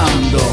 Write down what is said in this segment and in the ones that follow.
Ahora,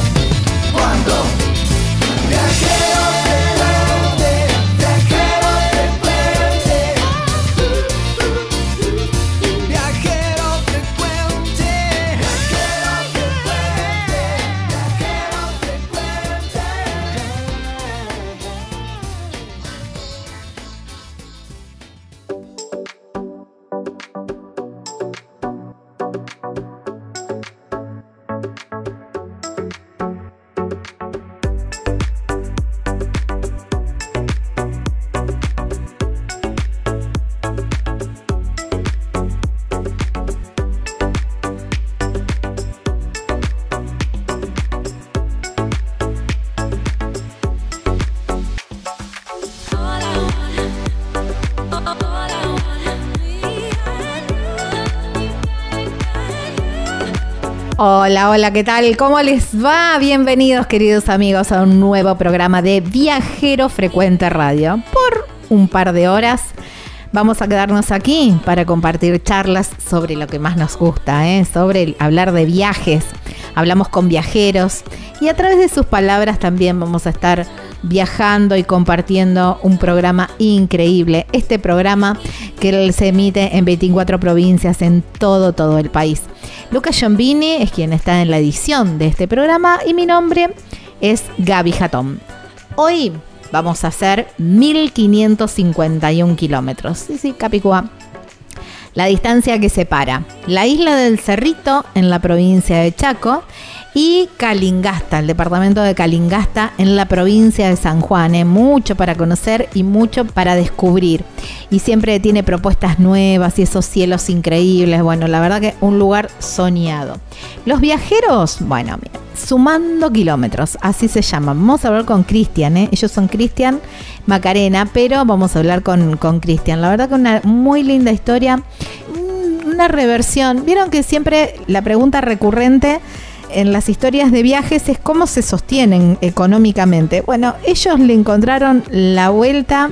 Hola, hola, ¿qué tal? ¿Cómo les va? Bienvenidos, queridos amigos, a un nuevo programa de Viajero Frecuente Radio. Por un par de horas vamos a quedarnos aquí para compartir charlas sobre lo que más nos gusta, ¿eh? sobre hablar de viajes. Hablamos con viajeros y a través de sus palabras también vamos a estar viajando y compartiendo un programa increíble. Este programa que se emite en 24 provincias en todo, todo el país. Lucas Giombini es quien está en la edición de este programa y mi nombre es Gaby Jatón. Hoy vamos a hacer 1551 kilómetros. Sí, sí, Capicúa. La distancia que separa la isla del Cerrito en la provincia de Chaco y Calingasta, el departamento de Calingasta en la provincia de San Juan. ¿eh? Mucho para conocer y mucho para descubrir. Y siempre tiene propuestas nuevas y esos cielos increíbles. Bueno, la verdad que un lugar soñado. Los viajeros, bueno, sumando kilómetros, así se llaman. Vamos a hablar con Cristian, ¿eh? ellos son Cristian Macarena, pero vamos a hablar con Cristian. La verdad que una muy linda historia, un- una reversión. Vieron que siempre la pregunta recurrente en las historias de viajes es cómo se sostienen económicamente. Bueno, ellos le encontraron la vuelta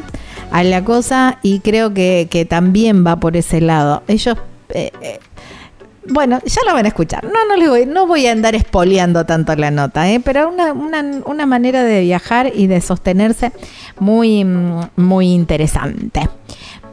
a la cosa y creo que, también va por ese lado. Ellos... eh, eh, bueno, ya lo van a escuchar. No, no les voy, no voy a andar espoleando tanto la nota, ¿eh? pero una, una, una manera de viajar y de sostenerse muy, mm, muy interesante.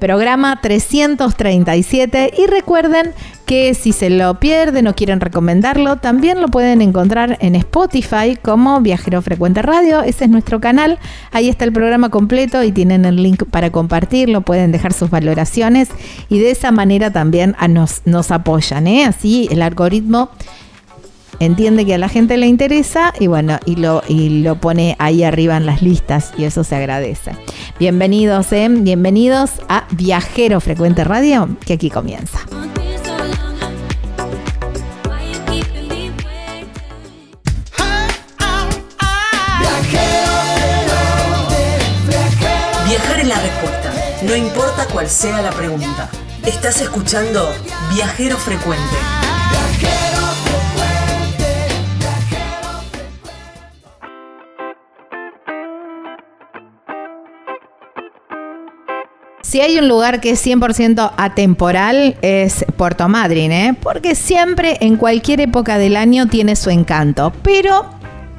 Programa 337 y recuerden que si se lo pierden o quieren recomendarlo, también lo pueden encontrar en Spotify como Viajero Frecuente Radio, ese es nuestro canal, ahí está el programa completo y tienen el link para compartirlo, pueden dejar sus valoraciones y de esa manera también nos, nos apoyan, ¿eh? así el algoritmo entiende que a la gente le interesa y bueno, y lo, y lo pone ahí arriba en las listas y eso se agradece. Bienvenidos, ¿eh? bienvenidos a Viajero Frecuente Radio, que aquí comienza. Viajar es la respuesta, no importa cuál sea la pregunta. Estás escuchando Viajero Frecuente. Si hay un lugar que es 100% atemporal es Puerto Madryn, ¿eh? porque siempre en cualquier época del año tiene su encanto, pero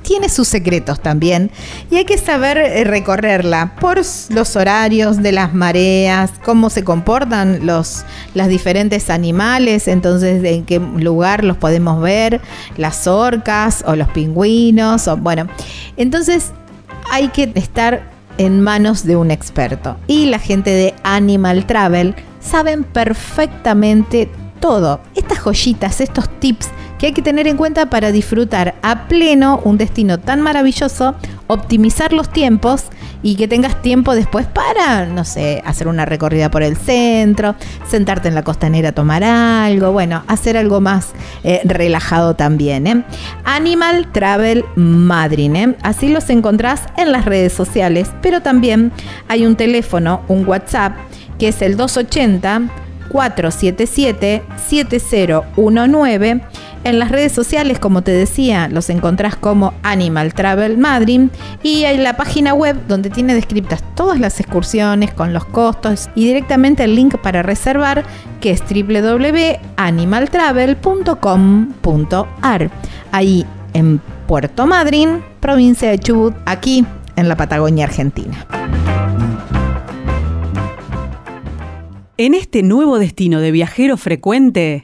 tiene sus secretos también y hay que saber eh, recorrerla por los horarios de las mareas, cómo se comportan los, diferentes animales, entonces en qué lugar los podemos ver, las orcas o los pingüinos, bueno, entonces hay que estar en manos de un experto. Y la gente de Animal Travel saben perfectamente todo. Estas joyitas, estos tips que hay que tener en cuenta para disfrutar a pleno un destino tan maravilloso, optimizar los tiempos y que tengas tiempo después para, no sé, hacer una recorrida por el centro, sentarte en la costanera a tomar algo, bueno, hacer algo más eh, relajado también. ¿eh? Animal Travel Madrid, ¿eh? así los encontrás en las redes sociales, pero también hay un teléfono, un WhatsApp, que es el 280 477 7019 en las redes sociales, como te decía, los encontrás como Animal Travel Madrid y hay la página web donde tiene descritas todas las excursiones con los costos y directamente el link para reservar que es www.animaltravel.com.ar. Ahí en Puerto Madryn, provincia de Chubut, aquí en la Patagonia Argentina. En este nuevo destino de viajero frecuente,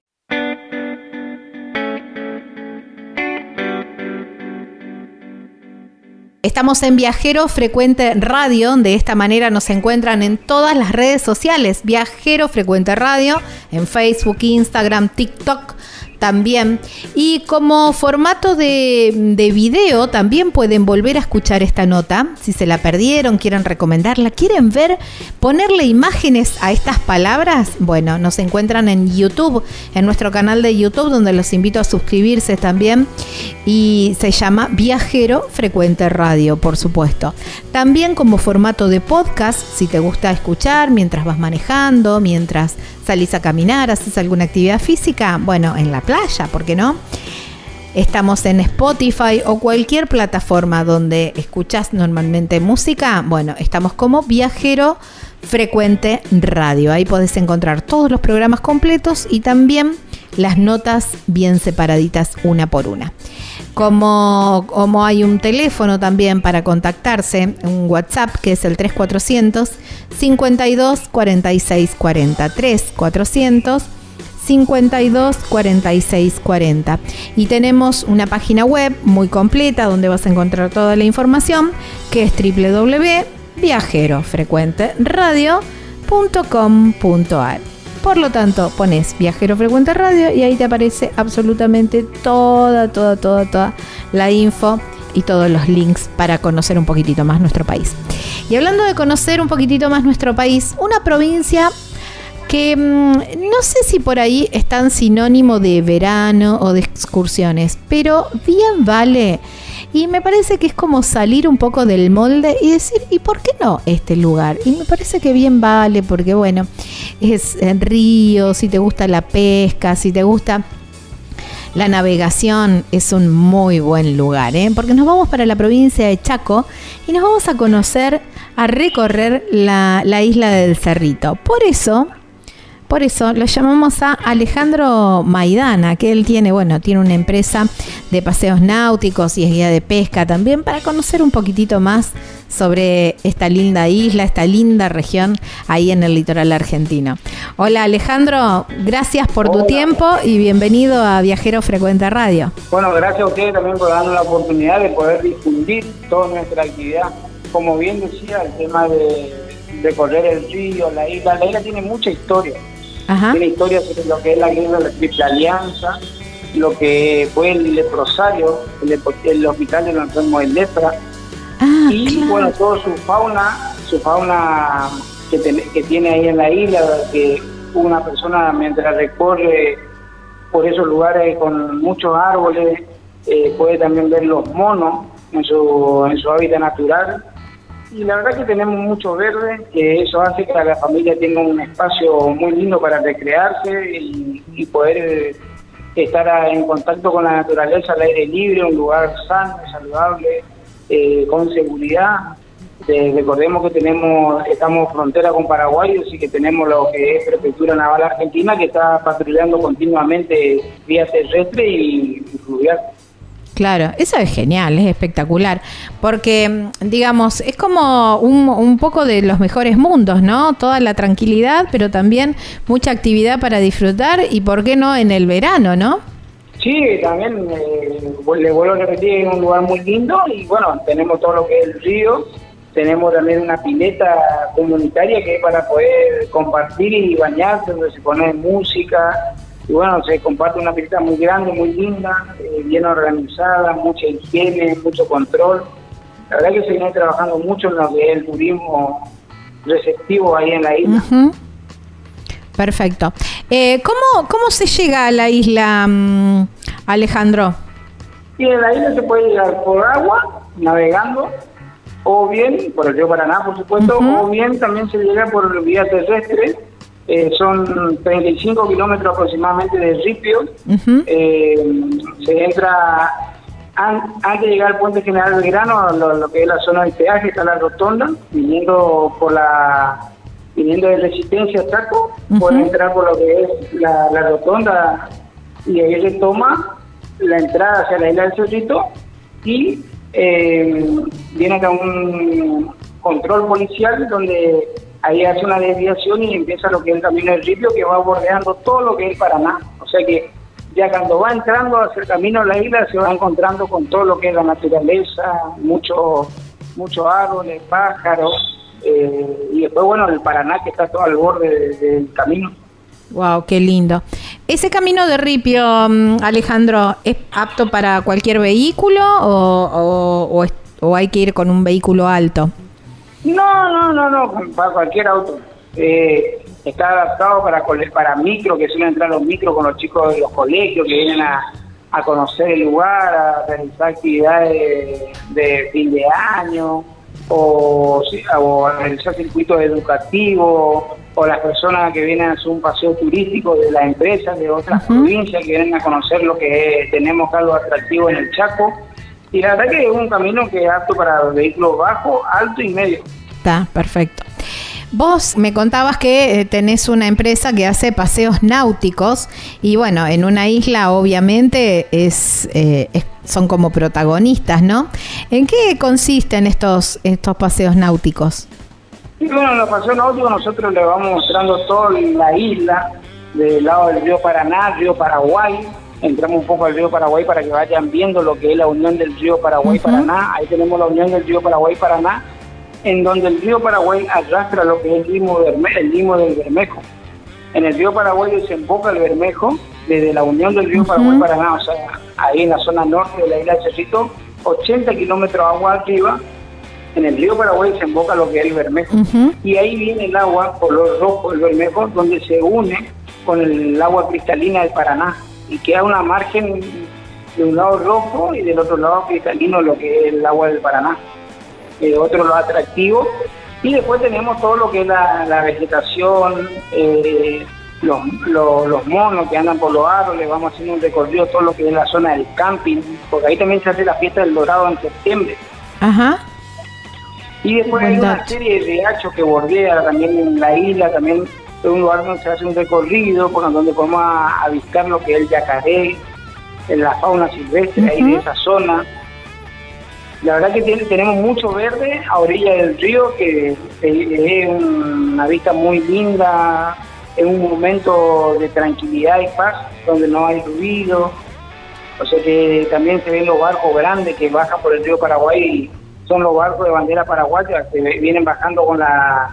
Estamos en Viajero Frecuente Radio, de esta manera nos encuentran en todas las redes sociales. Viajero Frecuente Radio, en Facebook, Instagram, TikTok también. Y como formato de, de, video, también pueden volver a escuchar esta nota. Si se la perdieron, quieren recomendarla, quieren ver, ponerle imágenes a estas palabras, bueno, nos encuentran en YouTube, en nuestro canal de YouTube, donde los invito a suscribirse también. Y se llama Viajero Frecuente Radio, por supuesto. También como formato de podcast, si te gusta escuchar mientras vas manejando, mientras salís a caminar, haces alguna actividad física, bueno, en la playa, ¿por qué no? Estamos en Spotify o cualquier plataforma donde escuchas normalmente música. Bueno, estamos como Viajero Frecuente Radio. Ahí podés encontrar todos los programas completos y también las notas bien separaditas una por una. Como, como hay un teléfono también para contactarse, un WhatsApp que es el 3400 52 46 40 3400 52 46 40. Y tenemos una página web muy completa donde vas a encontrar toda la información que es www.viajerofrecuenteradio.com.ar. Por lo tanto, pones Viajero Frecuente Radio y ahí te aparece absolutamente toda, toda, toda, toda la info y todos los links para conocer un poquitito más nuestro país. Y hablando de conocer un poquitito más nuestro país, una provincia que mm, no sé si por ahí es tan sinónimo de verano o de excursiones, pero bien vale. Y me parece que es como salir un poco del molde y decir, ¿y por qué no este lugar? Y me parece que bien vale, porque bueno, es río, si te gusta la pesca, si te gusta la navegación es un muy buen lugar, ¿eh? porque nos vamos para la provincia de Chaco y nos vamos a conocer, a recorrer la, la isla del Cerrito. Por eso Por eso lo llamamos a Alejandro Maidana, que él tiene, bueno, tiene una empresa de paseos náuticos y es guía de pesca también, para conocer un poquitito más sobre esta linda isla, esta linda región ahí en el litoral argentino. Hola Alejandro, gracias por tu tiempo y bienvenido a Viajero Frecuente Radio. Bueno, gracias a ustedes también por darnos la oportunidad de poder difundir toda nuestra actividad. Como bien decía, el tema de, correr el río, la isla, la isla tiene mucha historia. Tiene historia sobre lo que es la guerra de la Triple Alianza, lo que fue el leprosario, el, hospital de los enfermos de lepra, ah, y bueno, toda su fauna, su fauna que, que tiene ahí en la isla, que una persona mientras recorre por esos lugares con muchos árboles, eh, puede también ver los monos en su, en su hábitat natural. Y la verdad que tenemos mucho verde, que eso hace que la familia tenga un espacio muy lindo para recrearse y, poder estar en contacto con la naturaleza al aire libre, un lugar sano, saludable, eh, con seguridad. Eh, recordemos que tenemos estamos frontera con Paraguay, así que tenemos lo que es Prefectura Naval Argentina, que está patrullando continuamente vía terrestre y, fluvial. Claro, eso es genial, es espectacular, porque digamos, es como un, un, poco de los mejores mundos, ¿no? Toda la tranquilidad, pero también mucha actividad para disfrutar y, ¿por qué no, en el verano, ¿no? Sí, también eh, le vuelvo a repetir, es un lugar muy lindo y bueno, tenemos todo lo que es el río, tenemos también una pileta comunitaria que es para poder compartir y bañarse, donde se pone música. Y bueno, se comparte una pileta muy grande, muy linda, eh, bien organizada, mucha higiene, mucho control. La verdad que se viene trabajando mucho en lo que es el turismo receptivo ahí en la isla. Perfecto. Eh, ¿cómo, ¿Cómo se llega a la isla, mm, Alejandro? Y en la isla se puede llegar por agua, navegando, o bien por el río Paraná, por supuesto, o bien también se llega por vía terrestre. Eh, son 35 kilómetros aproximadamente de Ripio. Eh, se entra antes de llegar al puente general del Grano, lo, lo, que es la zona del peaje, está la rotonda, viniendo por la viniendo de Resistencia a Taco, puede entrar por lo que es la, la rotonda y ahí se toma la entrada hacia la isla del Cerrito y eh, viene acá un control policial donde ahí hace una desviación y empieza lo que es el camino del ripio que va bordeando todo lo que es Paraná. O sea que ya cuando va entrando hacia el camino a la isla se va encontrando con todo lo que es la naturaleza, muchos mucho árboles, pájaros, eh, y después, bueno, el Paraná que está todo al borde del camino. Wow, qué lindo. ¿Ese camino de Ripio, mm, Alejandro, es apto para cualquier vehículo o, o, hay que ir con un vehículo alto? No, no, no, no, para cualquier auto. Eh, está adaptado para para micro, que suelen entrar los micros con los chicos de los colegios que vienen a, conocer el lugar, a realizar actividades de fin de año o, o realizar circuitos educativos, o las personas que vienen a hacer un paseo turístico de las empresas de otras provincias que vienen a conocer lo que tenemos algo atractivo en el Chaco. Y la verdad que es un camino que es apto para vehículos bajos, alto y medio. Está, perfecto. Vos me contabas que eh, tenés una empresa que hace paseos náuticos y bueno, en una isla obviamente es, eh, son como protagonistas, ¿no? ¿En qué consisten estos, estos paseos náuticos? Sí, bueno, en los paseos náuticos nosotros le vamos mostrando toda la isla, del lado del río Paraná, río Paraguay, entramos un poco al río Paraguay para que vayan viendo lo que es la unión del río Paraguay-Paraná, ahí tenemos la unión del río Paraguay-Paraná en donde el río Paraguay arrastra lo que es el limo, el limo del Bermejo. En el río Paraguay desemboca el Bermejo desde la unión del río Paraguay Paraná, o sea, ahí en la zona norte de la isla de Cerrito, 80 kilómetros agua arriba, en el río Paraguay desemboca lo que es el Bermejo. Y ahí viene el agua color rojo, el Bermejo, donde se une con el agua cristalina del Paraná y queda una margen de un lado rojo y del otro lado cristalino lo que es el agua del Paraná eh, otro lo atractivo. Y después tenemos todo lo que es la, vegetación, eh, los, los, monos que andan por los árboles, vamos haciendo un recorrido todo lo que es la zona del camping, porque ahí también se hace la fiesta del dorado en septiembre. Ajá. Y después hay una serie de riachos que bordea también en la isla, también es un lugar donde se hace un recorrido, por donde podemos avistar lo que es el yacaré, la fauna silvestre ahí de esa zona. La verdad que tenemos mucho verde a orilla del río, que es una vista muy linda, es un momento de tranquilidad y paz, donde no hay ruido. O sea que también se ven los barcos grandes que bajan por el río Paraguay y son los barcos de bandera paraguaya que vienen bajando con la,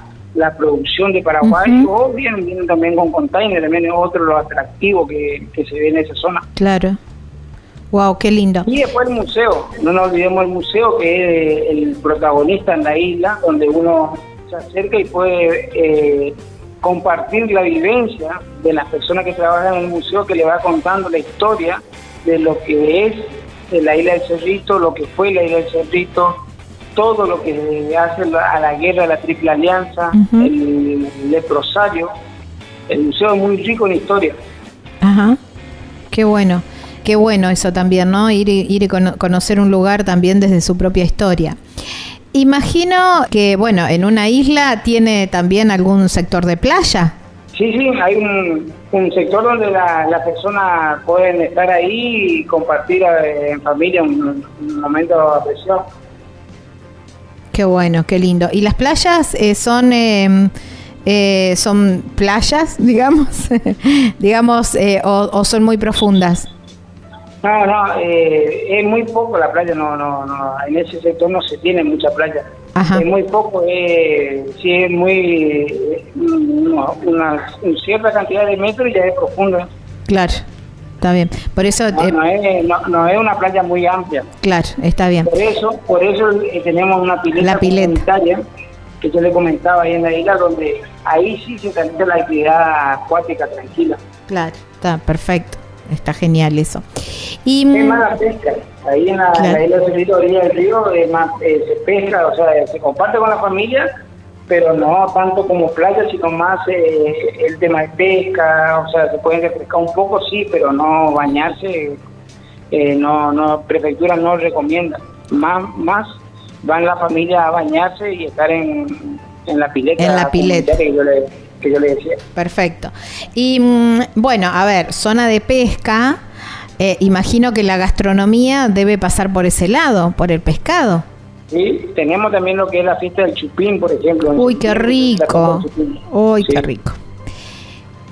producción de Paraguay o vienen, vienen, también con containers, también es otro lo atractivo que, que se ve en esa zona. Claro. Wow, qué lindo. Y después el museo, no nos olvidemos el museo que es el protagonista en la isla, donde uno se acerca y puede eh, compartir la vivencia de las personas que trabajan en el museo, que le va contando la historia de lo que es la isla del Cerrito, lo que fue la isla del Cerrito, todo lo que hace a la guerra la Triple Alianza, el leprosario. El museo es muy rico en historia. Ajá, qué bueno. Qué bueno eso también, ¿no? Ir, ir y conocer un lugar también desde su propia historia. Imagino que, bueno, en una isla tiene también algún sector de playa. Sí, sí, hay un, sector donde las personas pueden estar ahí y compartir eh, en familia un, momento de. Qué bueno, qué lindo. ¿Y las playas eh, son... Em, eh, son playas, digamos, digamos, o, son muy profundas? No, no, eh, es muy poco la playa, no, no, no, en ese sector no se tiene mucha playa. Es muy poco, eh, sí es muy, una, cierta cantidad de metros y ya es profunda. Claro, está bien. Por eso no, eh, no, es, una playa muy amplia. Claro, está bien. Por eso, por eso eh, tenemos una pileta, la pileta. que yo le comentaba ahí en la isla, donde ahí sí se realiza la actividad acuática tranquila. Claro, está perfecto está genial eso. Y, es más la pesca, ahí en la, isla de del río eh, se pesca, o sea, se comparte con la familia, pero no tanto como playa, sino más eh, el tema de pesca, o sea, se pueden pescar un poco, sí, pero no bañarse, eh, no, no, prefectura no recomienda. Más, más van la familia a bañarse y estar en, en la pileta. En la pileta. Que yo le, que yo le decía. Perfecto. Y mm, bueno, a ver, zona de pesca, eh, imagino que la gastronomía debe pasar por ese lado, por el pescado. Sí, tenemos también lo que es la fiesta del chupín, por ejemplo. Uy, qué rico. Uy, qué rico.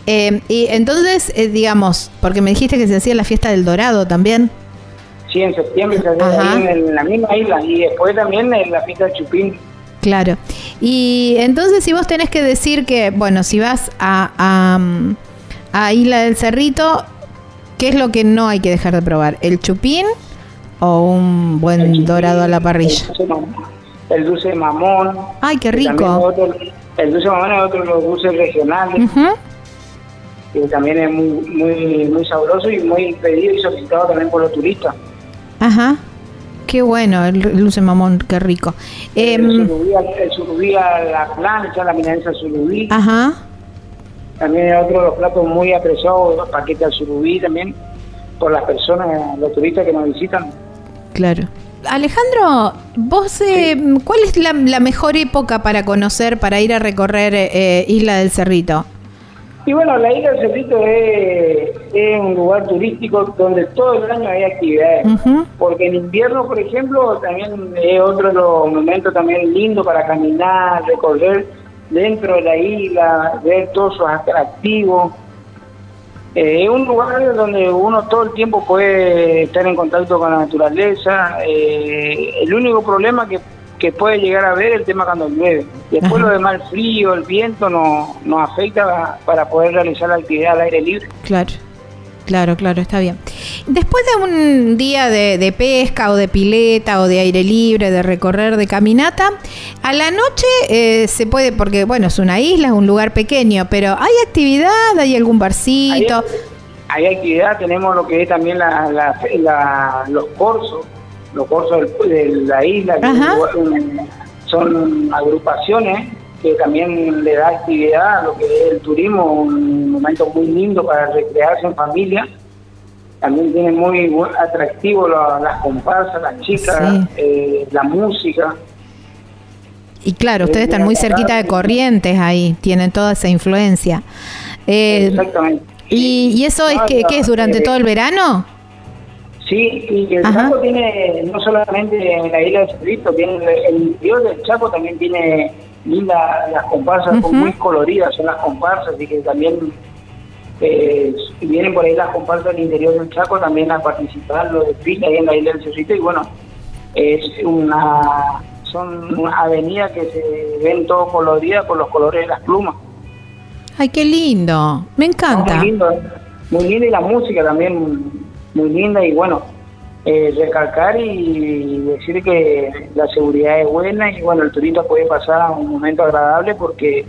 Eh, y entonces, eh, digamos, porque me dijiste que se hacía la fiesta del dorado también. Sí, en septiembre se hacía en, la misma isla y después también en la fiesta del chupín. Claro. Y entonces si vos tenés que decir que, bueno, si vas a, a, Isla del Cerrito, ¿qué es lo que no hay que dejar de probar? ¿El chupín o un buen dorado a la parrilla? El dulce mamón. Ay, qué rico. el dulce mamón es otro de los dulces regionales. Que también es muy, muy, muy sabroso y muy pedido y solicitado también por los turistas. Ajá. Qué bueno, el, luce mamón, qué rico. Eh, el, surubí, a la plancha, la milanesa surubí. Ajá. También es otro de los platos muy apreciados, los paquetes al surubí también, por las personas, los turistas que nos visitan. Claro. Alejandro, vos, eh, ¿cuál es la, mejor época para conocer, para ir a recorrer eh, Isla del Cerrito? Y bueno, la isla del Cerrito es, un lugar turístico donde todo el año hay actividades. Porque en invierno, por ejemplo, también es otro de los momentos también lindos para caminar, recorrer dentro de la isla, ver todos sus atractivos. Eh, es un lugar donde uno todo el tiempo puede estar en contacto con la naturaleza. Eh, el único problema que que puede llegar a ver el tema cuando llueve. Después lo demás, el frío, el viento no, nos afecta para poder realizar la actividad al aire libre. Claro. Claro, claro, está bien. Después de un día de, pesca o de pileta o de aire libre, de recorrer, de caminata, a la noche eh, se puede, porque bueno, es una isla, es un lugar pequeño, pero ¿hay actividad? ¿Hay algún barcito? Hay, actividad, tenemos lo que es también la, los cursos los cursos de la isla, son agrupaciones que también le da actividad a lo que es el turismo, un momento muy lindo para recrearse en familia. También tiene muy atractivo las comparsas, las chicas, eh, la música. Y claro, ustedes están muy cerquita de Corrientes ahí, tienen toda esa influencia. Eh, Exactamente. ¿Y, eso es que, es durante todo el verano? Sí, y el Chaco tiene, no solamente en la isla de Cerrito, tiene el interior del Chaco también tiene lindas las comparsas, muy coloridas son las comparsas, y que también eh, vienen por ahí las comparsas del interior del Chaco también a participar los desfiles ahí en la isla del Cerrito y bueno, es una son avenidas que se ven todo coloridas con los colores de las plumas. Ay, qué lindo, me encanta. muy lindo, muy lindo y la música también muy linda y bueno, eh, recalcar y decir que la seguridad es buena y bueno, el turista puede pasar un momento agradable porque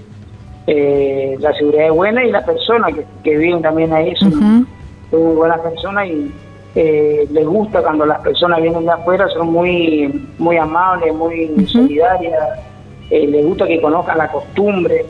eh, la seguridad es buena y las personas que, viven también ahí son, muy buenas personas y eh, les gusta cuando las personas vienen de afuera, son muy, muy amables, muy solidarias, eh, les gusta que conozcan la costumbre.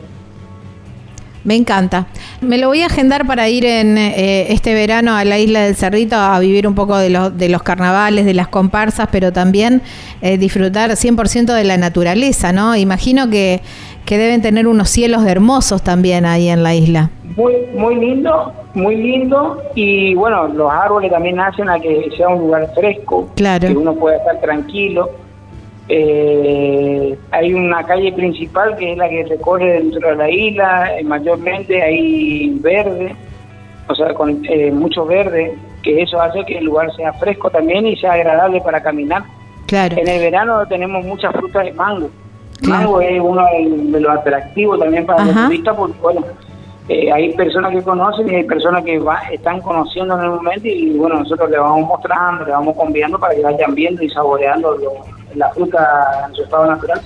Me encanta. Me lo voy a agendar para ir en eh, este verano a la isla del Cerrito a vivir un poco de, los, de los carnavales, de las comparsas, pero también eh, disfrutar 100% de la naturaleza, ¿no? Imagino que, que deben tener unos cielos hermosos también ahí en la isla. Muy, muy lindo, muy lindo. Y bueno, los árboles también hacen a que sea un lugar fresco, claro. que uno pueda estar tranquilo eh, hay una calle principal que es la que recorre dentro de la isla, eh, mayormente hay verde, o sea, con eh, mucho verde, que eso hace que el lugar sea fresco también y sea agradable para caminar. Claro. En el verano tenemos muchas frutas de mango. Mango es uno de los atractivos también para los turistas porque, bueno, eh, hay personas que conocen y hay personas que va, están conociendo en el momento y, bueno, nosotros le vamos mostrando, le vamos conviando para que vayan viendo y saboreando lo, la fruta en su estado natural.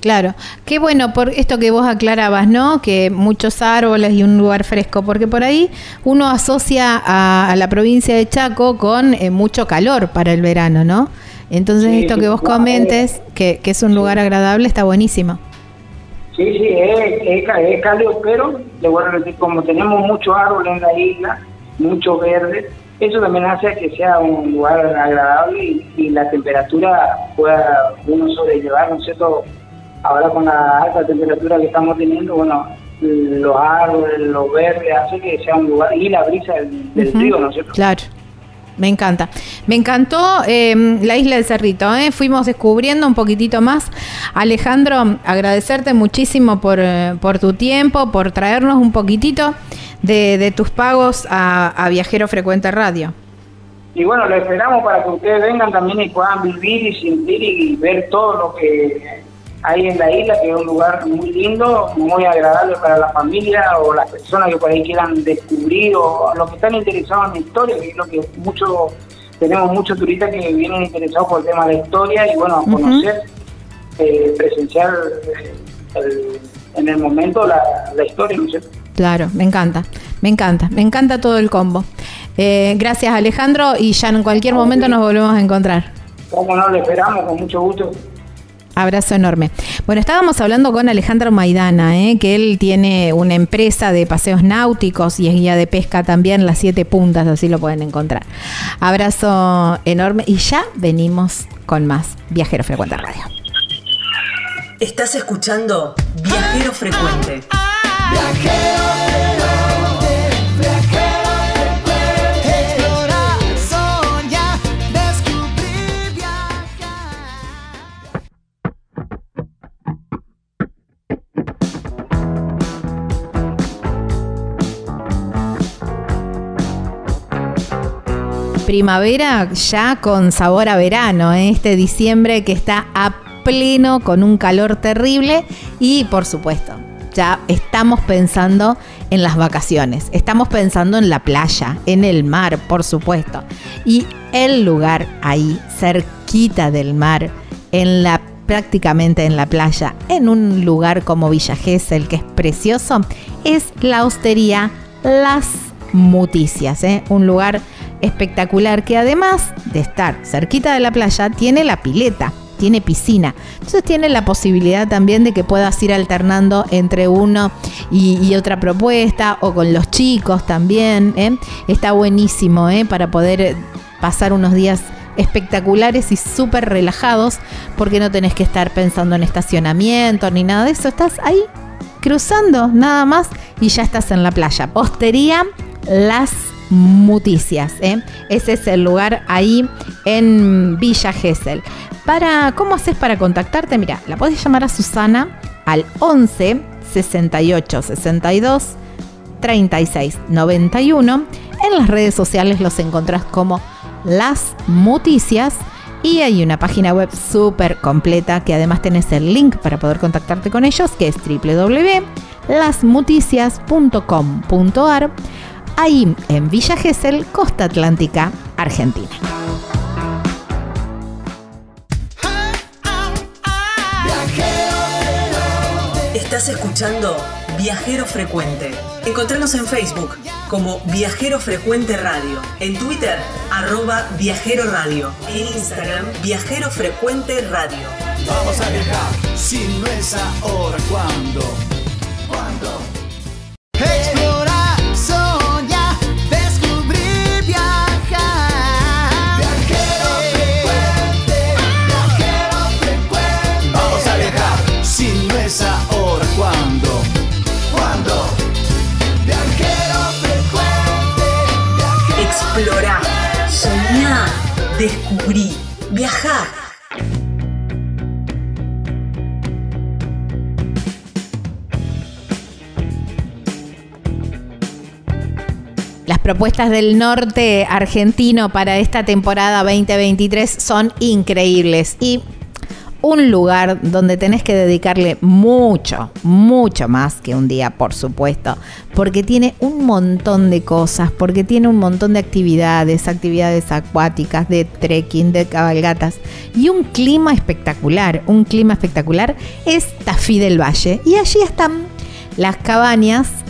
Claro, qué bueno por esto que vos aclarabas, ¿no? Que muchos árboles y un lugar fresco, porque por ahí uno asocia a, la provincia de Chaco con eh, mucho calor para el verano, ¿no? Entonces esto que vos comentes, que, es un lugar agradable, está buenísimo. Sí, sí, es, es, cálido, pero le voy a decir, como tenemos muchos árboles en la isla, mucho verde, eso también hace que sea un lugar agradable y, la temperatura pueda uno sobrellevar, ¿no es cierto? Ahora con la alta temperatura que estamos teniendo, bueno, los árboles, los verdes, hace que sea un lugar, y la brisa del, río, ¿no es cierto? Claro. Me encanta. Me encantó em, la isla del Cerrito. ¿eh? Fuimos descubriendo un poquitito más. Alejandro, agradecerte muchísimo por, eh, por tu tiempo, por traernos un poquitito de, tus pagos a, Viajero Frecuente Radio. Y bueno, lo esperamos para que ustedes vengan también y puedan vivir y sentir y ver todo lo que hay en la isla, que es un lugar muy lindo, muy agradable para la familia o las personas que por ahí quieran descubrir o los que están interesados en la historia, que es lo que muchos tenemos muchos turistas que vienen interesados por el tema de la historia y bueno, a conocer, eh, presenciar eh, en el momento la, la historia, ¿no es cierto? Claro, me encanta, me encanta, me encanta todo el combo. Eh, gracias Alejandro y ya en cualquier momento nos volvemos a encontrar. Como no, le esperamos con mucho gusto. Abrazo enorme. Bueno, estábamos hablando con Alejandro Maidana, ¿eh? que él tiene una empresa de paseos náuticos y es guía de pesca también, las siete puntas, así lo pueden encontrar. Abrazo enorme y ya venimos con más Viajero Frecuente Radio. Estás escuchando Viajero Frecuente. Primavera ya con sabor a verano, ¿eh? este diciembre que está a pleno con un calor terrible y por supuesto ya estamos pensando en las vacaciones, estamos pensando en la playa, en el mar, por supuesto. Y el lugar ahí, cerquita del mar, en la prácticamente en la playa, en un lugar como Villa Gesell, que es precioso, es la hostería Las Muticias, ¿eh? un lugar espectacular que además de estar cerquita de la playa, tiene la pileta tiene piscina. Entonces tiene la posibilidad también de que puedas ir alternando entre uno y, otra propuesta o con los chicos también. ¿eh? Está buenísimo ¿eh? para poder pasar unos días espectaculares y súper relajados porque no tenés que estar pensando en estacionamiento ni nada de eso. Estás ahí cruzando nada más y ya estás en la playa. Postería Las Muticias. ¿eh? Ese es el lugar ahí en Villa Gesell. Para, ¿Cómo haces para contactarte? Mira, la podés llamar a Susana al 11 68 62 36 91. En las redes sociales los encontrás como Las Muticias. Y hay una página web súper completa que además tenés el link para poder contactarte con ellos, que es www.lasmuticias.com.ar, ahí en Villa Gesell, Costa Atlántica, Argentina. Estás escuchando Viajero Frecuente. Encontranos en Facebook como Viajero Frecuente Radio, en Twitter arroba Viajero Radio, en Instagram Viajero Frecuente Radio. Vamos a viajar, si no es ahora. Propuestas del norte argentino para esta temporada 2023 son increíbles. Y un lugar donde tenés que dedicarle mucho, mucho más que un día, por supuesto, porque tiene un montón de cosas, porque tiene un montón de actividades, actividades acuáticas, de trekking, de cabalgatas y un clima espectacular, un clima espectacular es Tafí del Valle y allí están las cabañas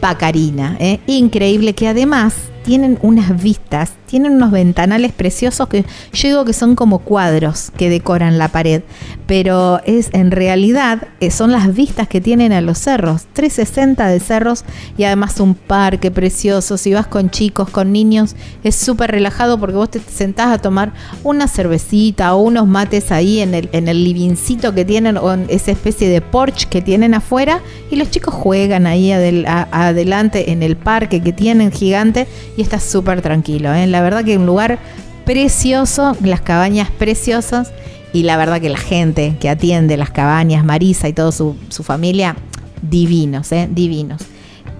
Pacarina, ¿eh? increíble que además tienen unas vistas tienen unos ventanales preciosos que yo digo que son como cuadros que decoran la pared, pero es en realidad eh, son las vistas que tienen a los cerros, 360 de cerros y además un parque precioso, si vas con chicos, con niños, es súper relajado porque vos te sentás a tomar una cervecita o unos mates ahí en el, en el livincito que tienen o en esa especie de porch que tienen afuera y los chicos juegan ahí adelante en el parque que tienen gigante y está súper tranquilo. ¿eh? Verdad que un lugar precioso, las cabañas preciosas y la verdad que la gente que atiende las cabañas, Marisa y toda su, familia, divinos, ¿eh? divinos.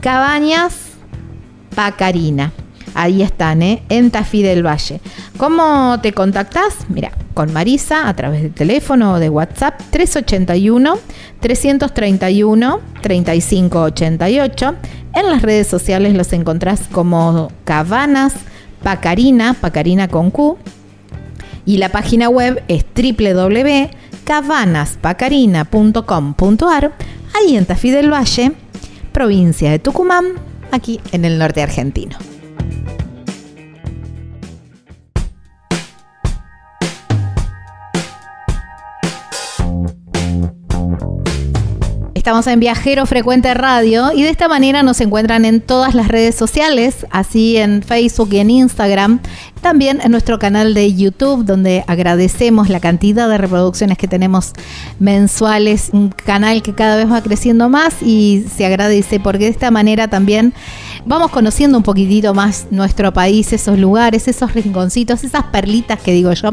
Cabañas Pacarina. Ahí están, ¿eh? en Tafí del Valle. ¿Cómo te contactás? Mira, con Marisa a través del teléfono o de WhatsApp 381 331 3588. En las redes sociales los encontrás como Cabanas Pacarina, Pacarina con Q. Y la página web es www.cabanaspacarina.com.ar, ahí en Tafí del Valle, provincia de Tucumán, aquí en el norte argentino. Estamos en Viajero Frecuente Radio y de esta manera nos encuentran en todas las redes sociales, así en Facebook y en Instagram, también en nuestro canal de YouTube, donde agradecemos la cantidad de reproducciones que tenemos mensuales, un canal que cada vez va creciendo más y se agradece porque de esta manera también vamos conociendo un poquitito más nuestro país, esos lugares, esos rinconcitos, esas perlitas que digo yo.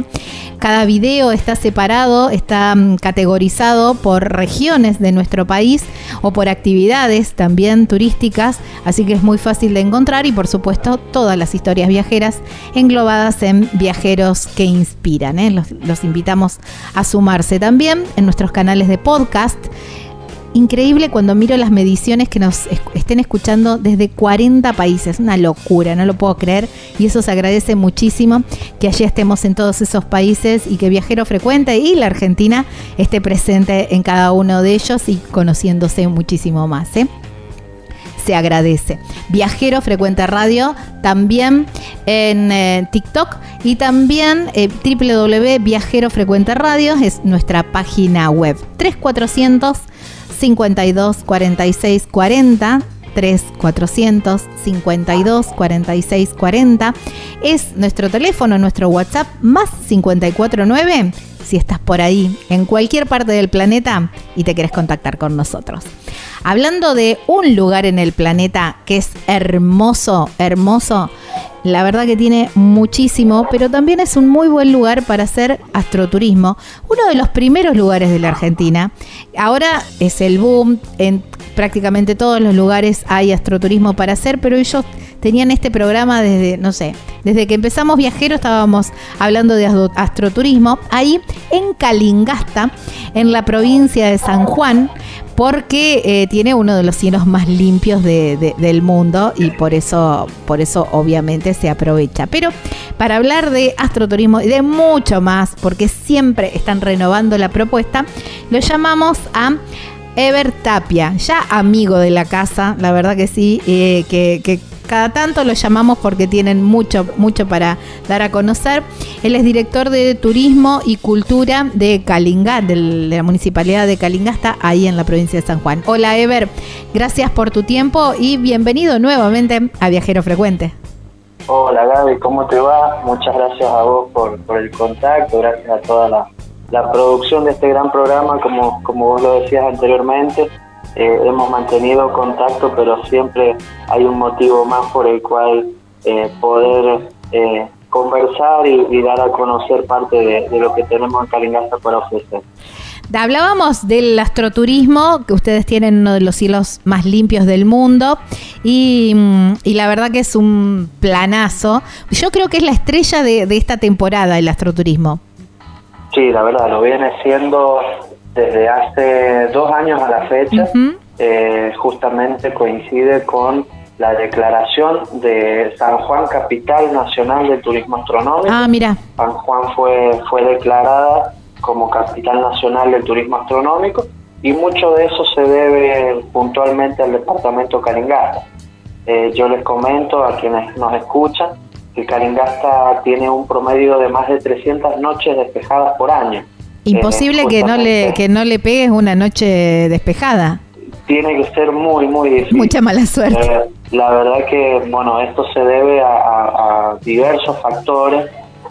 Cada video está separado, está mm, categorizado por regiones de nuestro país o por actividades también turísticas, así que es muy fácil de encontrar y por supuesto todas las historias viajeras en viajeros que inspiran. ¿eh? Los, los invitamos a sumarse también en nuestros canales de podcast increíble cuando miro las mediciones que nos estén escuchando desde 40 países. Una locura, no lo puedo creer. Y eso se agradece muchísimo que allí estemos en todos esos países y que Viajero Frecuente y la Argentina esté presente en cada uno de ellos y conociéndose muchísimo más. ¿eh? Se agradece. Viajero Frecuente Radio, también en eh, TikTok y también eh, es nuestra página web. 3400 52 46 40 3400 52 46 40. Es nuestro teléfono, nuestro WhatsApp, más 549 si estás por ahí, en cualquier parte del planeta y te quieres contactar con nosotros. Hablando de un lugar en el planeta que es hermoso, hermoso, la verdad que tiene muchísimo, pero también es un muy buen lugar para hacer astroturismo. Uno de los primeros lugares de la Argentina. Ahora es el boom, en prácticamente todos los lugares hay astroturismo para hacer, pero ellos tenían este programa desde, no sé, desde que empezamos Viajero estábamos hablando de astroturismo, ahí en Calingasta, en la provincia de San Juan, porque eh, tiene uno de los cielos más limpios del mundo y por eso, por eso obviamente se aprovecha. Pero para hablar de astroturismo y de mucho más, porque siempre están renovando la propuesta, lo llamamos a Ever Tapia, ya amigo de la casa, la verdad que sí, eh, que, que cada tanto lo llamamos porque tienen mucho, mucho para dar a conocer. Él es director de Turismo y Cultura de Calingá, de la Municipalidad de Calingá, está ahí en la provincia de San Juan. Hola Ever, gracias por tu tiempo y bienvenido nuevamente a Viajero Frecuente. Hola Gaby, ¿cómo te va? Muchas gracias a vos por, el contacto, gracias a toda la, la producción de este gran programa, como, como vos lo decías anteriormente. Eh, hemos mantenido contacto, pero siempre hay un motivo más por el cual eh, poder eh, conversar y, dar a conocer parte de, lo que tenemos en Calingasta para ofrecer. Hablábamos del astroturismo, que ustedes tienen uno de los cielos más limpios del mundo, y, la verdad que es un planazo. Yo creo que es la estrella de, esta temporada, el astroturismo. Sí, la verdad, lo viene siendo desde hace dos años a la fecha, eh, justamente coincide con la declaración de San Juan Capital Nacional del Turismo Astronómico. Ah, mira. San Juan fue, fue declarada como Capital Nacional del Turismo Astronómico y mucho de eso se debe puntualmente al departamento Caringasta. Eh, yo les comento a quienes nos escuchan que Caringasta tiene un promedio de más de 300 noches despejadas por año. Imposible que no le que no le pegues una noche despejada. Tiene que ser muy muy difícil. Mucha mala suerte. Eh, la verdad que bueno esto se debe a, diversos factores,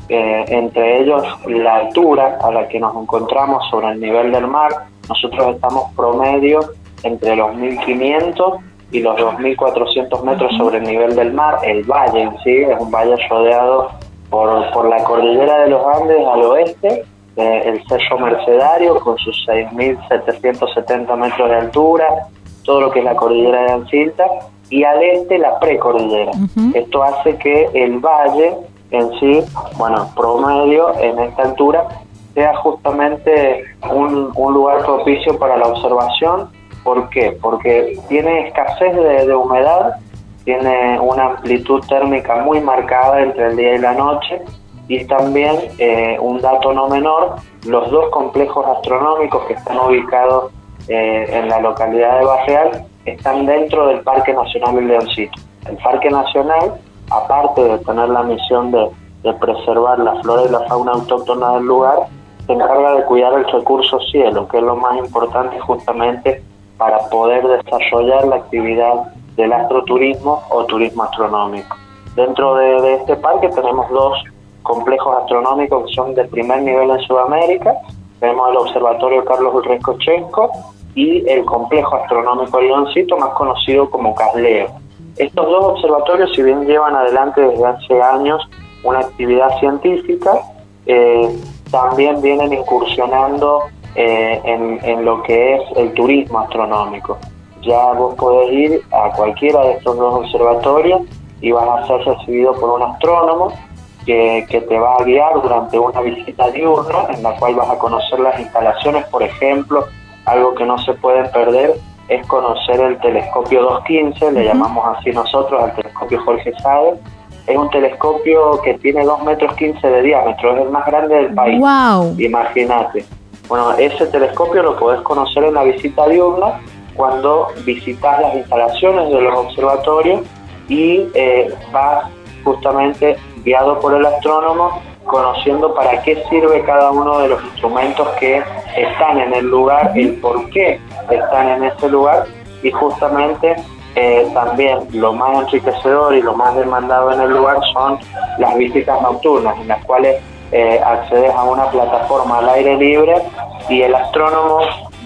eh, entre ellos la altura a la que nos encontramos sobre el nivel del mar. Nosotros estamos promedio entre los 1500 y los 2400 metros sobre el nivel del mar. El valle en sí es un valle rodeado por, por la cordillera de los Andes al oeste el Cerro Mercedario con sus 6.770 metros de altura, todo lo que es la cordillera de Ancilta, y al este la precordillera. Esto hace que el valle en sí, bueno, promedio en esta altura, sea justamente un, lugar propicio para la observación. ¿Por qué? Porque tiene escasez de, de humedad, tiene una amplitud térmica muy marcada entre el día y la noche, y también eh, un dato no menor, los dos complejos astronómicos que están ubicados eh, en la localidad de Barreal están dentro del Parque Nacional del Leoncito. El Parque Nacional, aparte de tener la misión de, preservar la flora y la fauna autóctona del lugar, se encarga de cuidar el recurso cielo, que es lo más importante justamente para poder desarrollar la actividad del astroturismo o turismo astronómico. Dentro de este parque tenemos dos complejos astronómicos que son de primer nivel en Sudamérica. Tenemos el Observatorio Carlos Ulrich Chenco y el Complejo Astronómico Leoncito, más conocido como CASLEO. Estos dos observatorios, si bien llevan adelante desde hace años una actividad científica, eh, también vienen incursionando eh, en, en, lo que es el turismo astronómico. Ya vos podés ir a cualquiera de estos dos observatorios y vas a ser recibido por un astrónomo que, te va a guiar durante una visita diurna en la cual vas a conocer las instalaciones, por ejemplo, algo que no se puede perder es conocer el telescopio 215, le llamamos así nosotros al telescopio Jorge Sade. Es un telescopio que tiene 2 metros 15 de diámetro, es el más grande del país. Wow. Imagínate. Bueno, ese telescopio lo podés conocer en la visita diurna cuando visitas las instalaciones de los observatorios y eh, vas justamente guiado por el astrónomo, conociendo para qué sirve cada uno de los instrumentos que están en el lugar, el por qué están en ese lugar y justamente eh, también lo más enriquecedor y lo más demandado en el lugar son las visitas nocturnas, en las cuales eh, accedes a una plataforma al aire libre y el astrónomo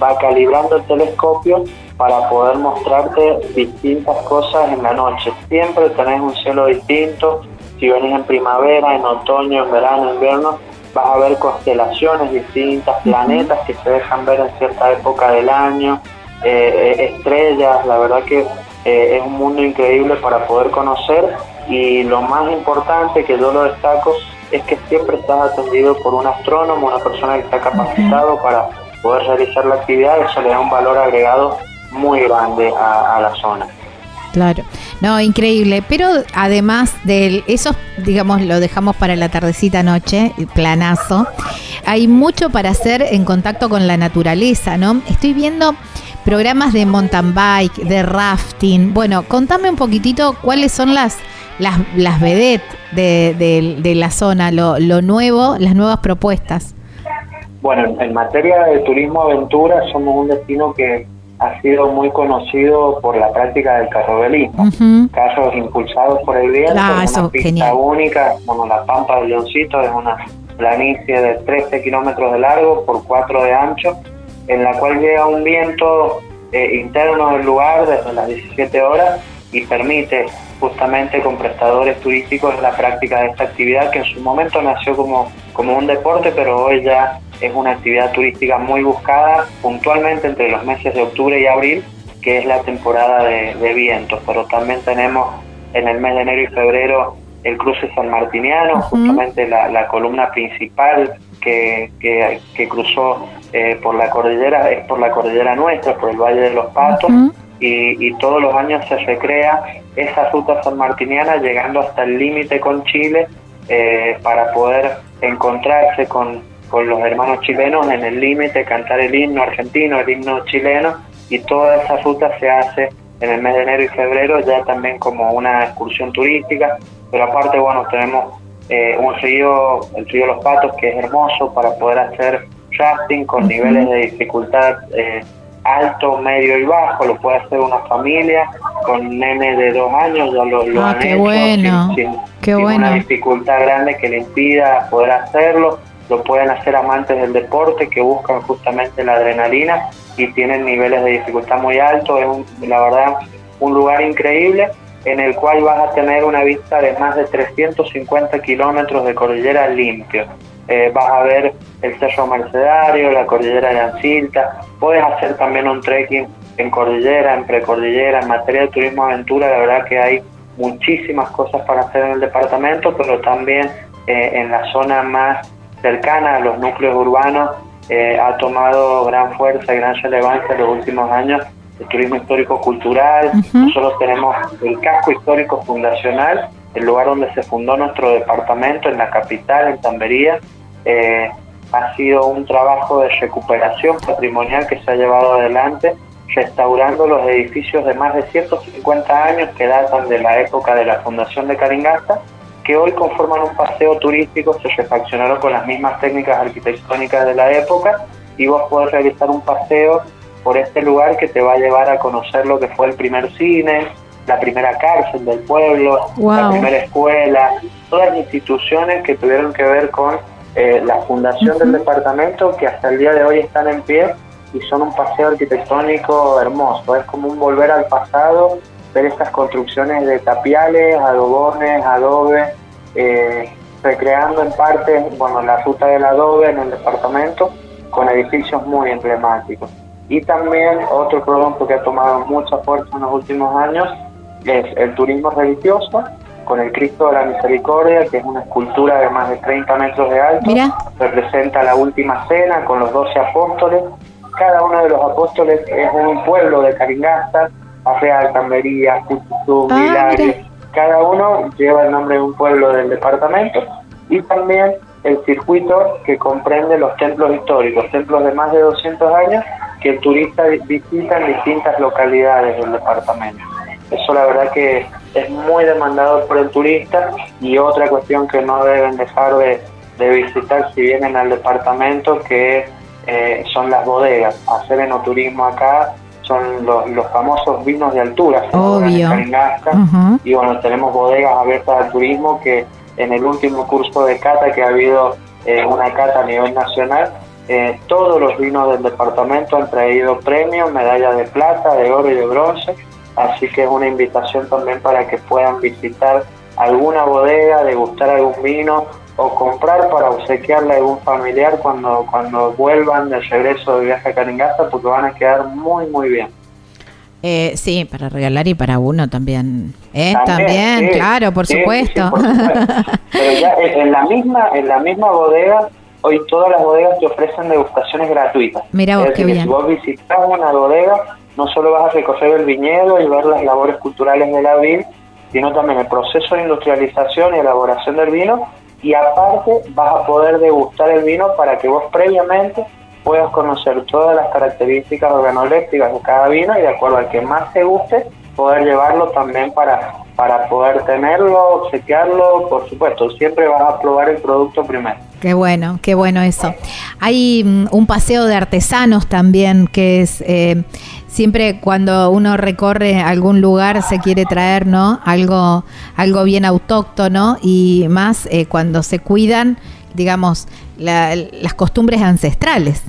va calibrando el telescopio para poder mostrarte distintas cosas en la noche. Siempre tenés un cielo distinto, si venís en primavera, en otoño, en verano, en invierno, vas a ver constelaciones distintas, planetas que se dejan ver en cierta época del año, eh, eh, estrellas, la verdad que eh, es un mundo increíble para poder conocer y lo más importante que yo lo destaco es que siempre estás atendido por un astrónomo, una persona que está capacitado para poder realizar la actividad, eso le da un valor agregado muy grande a la zona. Claro, no, increíble. Pero además de eso, digamos, lo dejamos para la tardecita noche, planazo. Hay mucho para hacer en contacto con la naturaleza, ¿no? Estoy viendo programas de mountain bike, de rafting. Bueno, contame un poquitito cuáles son las las, las vedettes de, de, la zona, lo, lo nuevo, las nuevas propuestas. Bueno, en materia de turismo aventura somos un destino que ha sido muy conocido por la práctica del carrobelismo. Carros impulsados por el viento, ah, una pista única, como la Pampa del Leoncito, es una planicie de 13 kilómetros de largo por 4 de ancho, en la cual llega un viento eh, interno del lugar desde las 17 horas y permite justamente con prestadores turísticos la práctica de esta actividad que en su momento nació como, como un deporte, pero hoy ya es una actividad turística muy buscada puntualmente entre los meses de octubre y abril, que es la temporada de, vientos, pero también tenemos en el mes de enero y febrero el cruce sanmartiniano, justamente la, columna principal que, que, cruzó eh, por la cordillera, es por la cordillera nuestra, por el Valle de los Patos, y, todos los años se recrea esa ruta sanmartiniana llegando hasta el límite con Chile eh, para poder encontrarse con, con los hermanos chilenos en el límite, cantar el himno argentino, el himno chileno, y toda esa ruta se hace en el mes de enero y febrero ya también como una excursión turística, pero aparte, bueno, tenemos eh, un río, el río Los Patos, que es hermoso para poder hacer rafting con niveles de dificultad eh, alto, medio y bajo, lo puede hacer una familia con nene de dos años, ya lo, lo ah, han hecho sin, una dificultad grande que le impida poder hacerlo lo pueden hacer amantes del deporte que buscan justamente la adrenalina y tienen niveles de dificultad muy altos. Es la verdad un lugar increíble en el cual vas a tener una vista de más de 350 kilómetros de cordillera limpio. Eh, vas a ver el Cerro Mercedario, la cordillera de Ancilta, puedes hacer también un trekking en cordillera, en precordillera, en materia de turismo aventura, la verdad que hay muchísimas cosas para hacer en el departamento, pero también eh, en la zona más cercana a los núcleos urbanos eh, ha tomado gran fuerza y gran relevancia en los últimos años el turismo histórico-cultural. Nosotros tenemos el casco histórico fundacional, el lugar donde se fundó nuestro departamento, en la capital, en Tambería. Eh, ha sido un trabajo de recuperación patrimonial que se ha llevado adelante, restaurando los edificios de más de 150 años que datan de la época de la fundación de Caringasta que hoy conforman un paseo turístico, se refaccionaron con las mismas técnicas arquitectónicas de la época y vos podés realizar un paseo por este lugar que te va a llevar a conocer lo que fue el primer cine, la primera cárcel del pueblo, la primera escuela, todas las instituciones que tuvieron que ver con eh, la fundación del departamento que hasta el día de hoy están en pie y son un paseo arquitectónico hermoso, es como un volver al pasado ver estas construcciones de tapiales, adobones, adobe, eh, recreando en parte bueno, la ruta del adobe en el departamento con edificios muy emblemáticos. Y también otro producto que ha tomado mucha fuerza en los últimos años es el turismo religioso, con el Cristo de la Misericordia, que es una escultura de más de 30 metros de alto, representa la última cena con los 12 apóstoles. Cada uno de los apóstoles es un pueblo de Caringasta, Arreal, Cambería, Cututú, ah, Cada uno lleva el nombre de un pueblo del departamento y también el circuito que comprende los templos históricos, templos de más de 200 años que el turista visita en distintas localidades del departamento. Eso la verdad que es muy demandado por el turista y otra cuestión que no deben dejar de, visitar si vienen al departamento que eh, son las bodegas. Hacer enoturismo acá son los, famosos vinos de altura, Obvio. y bueno, tenemos bodegas abiertas al turismo que en el último curso de cata que ha habido eh, una cata a nivel nacional, eh, todos los vinos del departamento han traído premios, medallas de plata, de oro y de bronce, así que es una invitación también para que puedan visitar alguna bodega, degustar algún vino o comprar para obsequiarle a algún familiar cuando, cuando vuelvan de regreso de viaje a Caringasta porque van a quedar muy muy bien. Eh, sí, para regalar y para uno también. ¿Eh? También, claro, por, supuesto. Pero ya en la misma en la misma bodega hoy todas las bodegas te ofrecen degustaciones gratuitas. Mira vos, qué bien. Si vos visitas una bodega, no solo vas a recorrer el viñedo y ver las labores culturales de la vid, sino también el proceso de industrialización y elaboración del vino y aparte vas a poder degustar el vino para que vos previamente puedas conocer todas las características organolépticas de cada vino y de acuerdo al que más te guste poder llevarlo también para, para poder tenerlo, obsequiarlo, por supuesto, siempre vas a probar el producto primero. Qué bueno, qué bueno eso. Hay mm, un paseo de artesanos también que es eh, siempre cuando uno recorre algún lugar se quiere traer, ¿no? Algo, algo bien autóctono y más eh, cuando se cuidan, digamos, las costumbres ancestrales.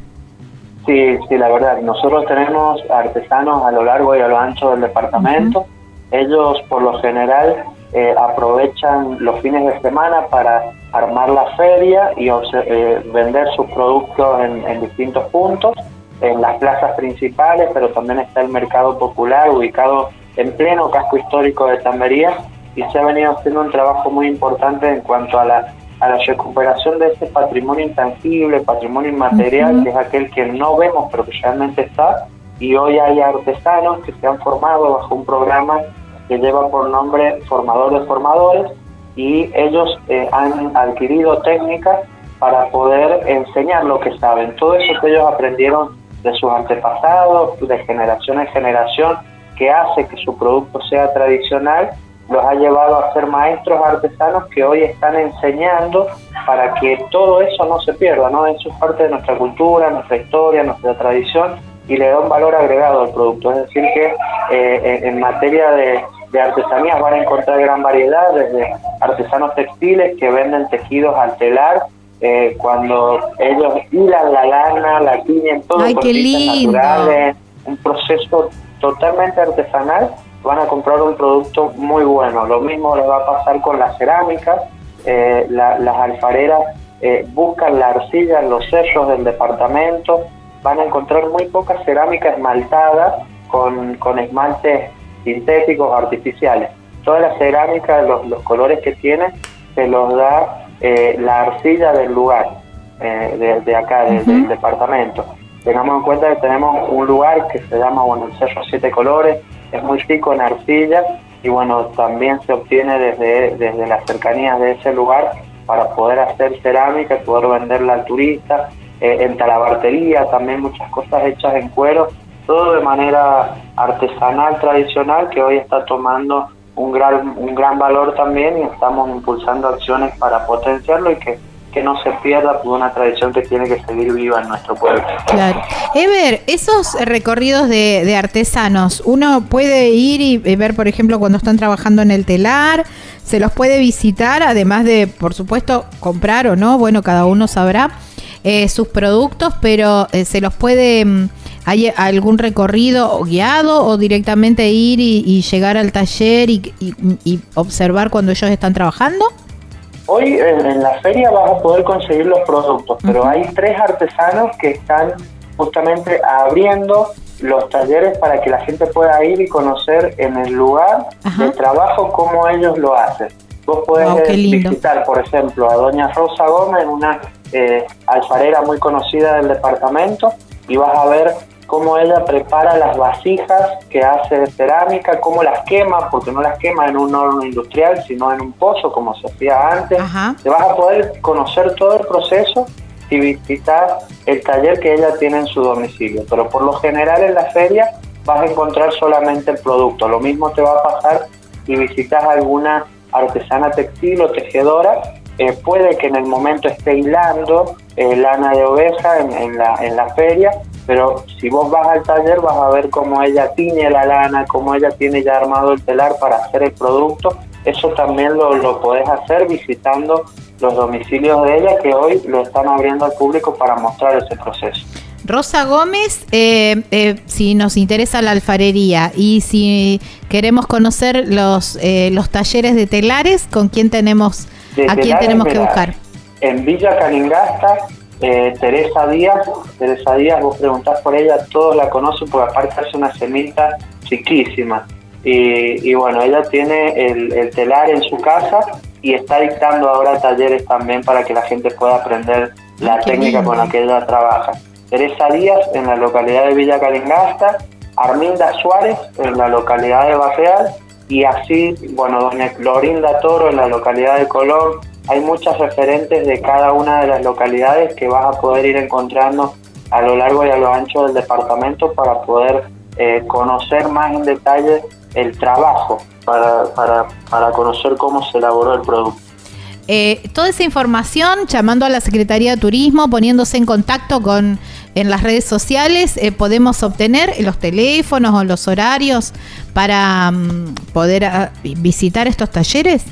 Sí, sí, la verdad. Nosotros tenemos artesanos a lo largo y a lo ancho del departamento. Ellos, por lo general, eh, aprovechan los fines de semana para armar la feria y eh, vender sus productos en, distintos puntos, en las plazas principales, pero también está el mercado popular ubicado en pleno casco histórico de Tambería y se ha venido haciendo un trabajo muy importante en cuanto a la a la recuperación de ese patrimonio intangible, patrimonio inmaterial, que es aquel que no vemos pero que realmente está, y hoy hay artesanos que se han formado bajo un programa que lleva por nombre Formador de Formadores, y ellos eh, han adquirido técnicas para poder enseñar lo que saben. Todo eso que ellos aprendieron de sus antepasados, de generación en generación, que hace que su producto sea tradicional los ha llevado a ser maestros artesanos que hoy están enseñando para que todo eso no se pierda, ¿no? Eso es parte de nuestra cultura, nuestra historia, nuestra tradición y le da un valor agregado al producto. Es decir, que eh, en materia de, artesanías van a encontrar gran variedad, desde artesanos textiles que venden tejidos al telar, eh, cuando ellos hilan la lana, la tiñen, todo Ay, qué lindo. naturales, un proceso totalmente artesanal van a comprar un producto muy bueno. Lo mismo les va a pasar con las cerámicas. Eh, las alfareras eh, buscan la arcilla en los sellos del departamento. Van a encontrar muy poca cerámica esmaltada con, con esmaltes sintéticos artificiales. Toda la cerámica, los, los colores que tiene, se los da eh, la arcilla del lugar, de, acá, del departamento. Tengamos en cuenta que tenemos un lugar que se llama, bueno, el Cerro Siete Colores, es muy rico en arcilla y bueno, también se obtiene desde, desde las cercanías de ese lugar para poder hacer cerámica, poder venderla al turista, eh, en talabartería también muchas cosas hechas en cuero, todo de manera artesanal, tradicional, que hoy está tomando un gran, un gran valor también y estamos impulsando acciones para potenciarlo y que que no se pierda una tradición que tiene que seguir viva en nuestro pueblo. Claro. Ever, esos recorridos de, artesanos, uno puede ir y ver, por ejemplo, cuando están trabajando en el telar, se los puede visitar, además de, por supuesto, comprar o no, bueno, cada uno sabrá eh, sus productos, pero eh, se los puede... ¿Hay algún recorrido guiado o directamente ir y, llegar al taller y observar cuando ellos están trabajando? Hoy en la feria vas a poder conseguir los productos, pero hay tres artesanos que están justamente abriendo los talleres para que la gente pueda ir y conocer en el lugar de trabajo cómo ellos lo hacen. Vos podés visitar, por ejemplo, a doña Rosa Gómez, una eh, alfarera muy conocida del departamento, y vas a ver cómo ella prepara las vasijas que hace de cerámica, cómo las quema, porque no las quema en un horno industrial, sino en un pozo, como se hacía antes. Te vas a poder conocer todo el proceso y visitar el taller que ella tiene en su domicilio. Pero por lo general en la feria vas a encontrar solamente el producto. Lo mismo te va a pasar si visitas alguna artesana textil o tejedora. Eh, puede que en el momento esté hilando eh, lana de oveja en, la, en la feria pero si vos vas al taller vas a ver cómo ella tiñe la lana, cómo ella tiene ya armado el telar para hacer el producto. Eso también lo, lo podés hacer visitando los domicilios de ella que hoy lo están abriendo al público para mostrar ese proceso. Rosa Gómez, eh, si nos interesa la alfarería y si queremos conocer los eh, los talleres de telares, ¿con quién tenemos, a quién tenemos que buscar? En Villa Caningasta, Teresa Díaz, Teresa Díaz, vos preguntás por ella, todos la conocen porque aparte hace una semita chiquísima. Y, bueno, ella tiene el, el telar en su casa y está dictando ahora talleres también para que la gente pueda aprender la técnica con la que ella trabaja. Teresa Díaz en la localidad de Villa Calingasta, Arminda Suárez en la localidad de Barreal y así, bueno, doña Florinda Toro en la localidad de Colón. Hay muchas referentes de cada una de las localidades que vas a poder ir encontrando a lo largo y a lo ancho del departamento para poder eh, conocer más en detalle el trabajo, para, para, para conocer cómo se elaboró el producto. Eh, toda esa información, llamando a la Secretaría de Turismo, poniéndose en contacto con en las redes sociales, eh, podemos obtener los teléfonos o los horarios para mm, poder ah, visitar estos talleres.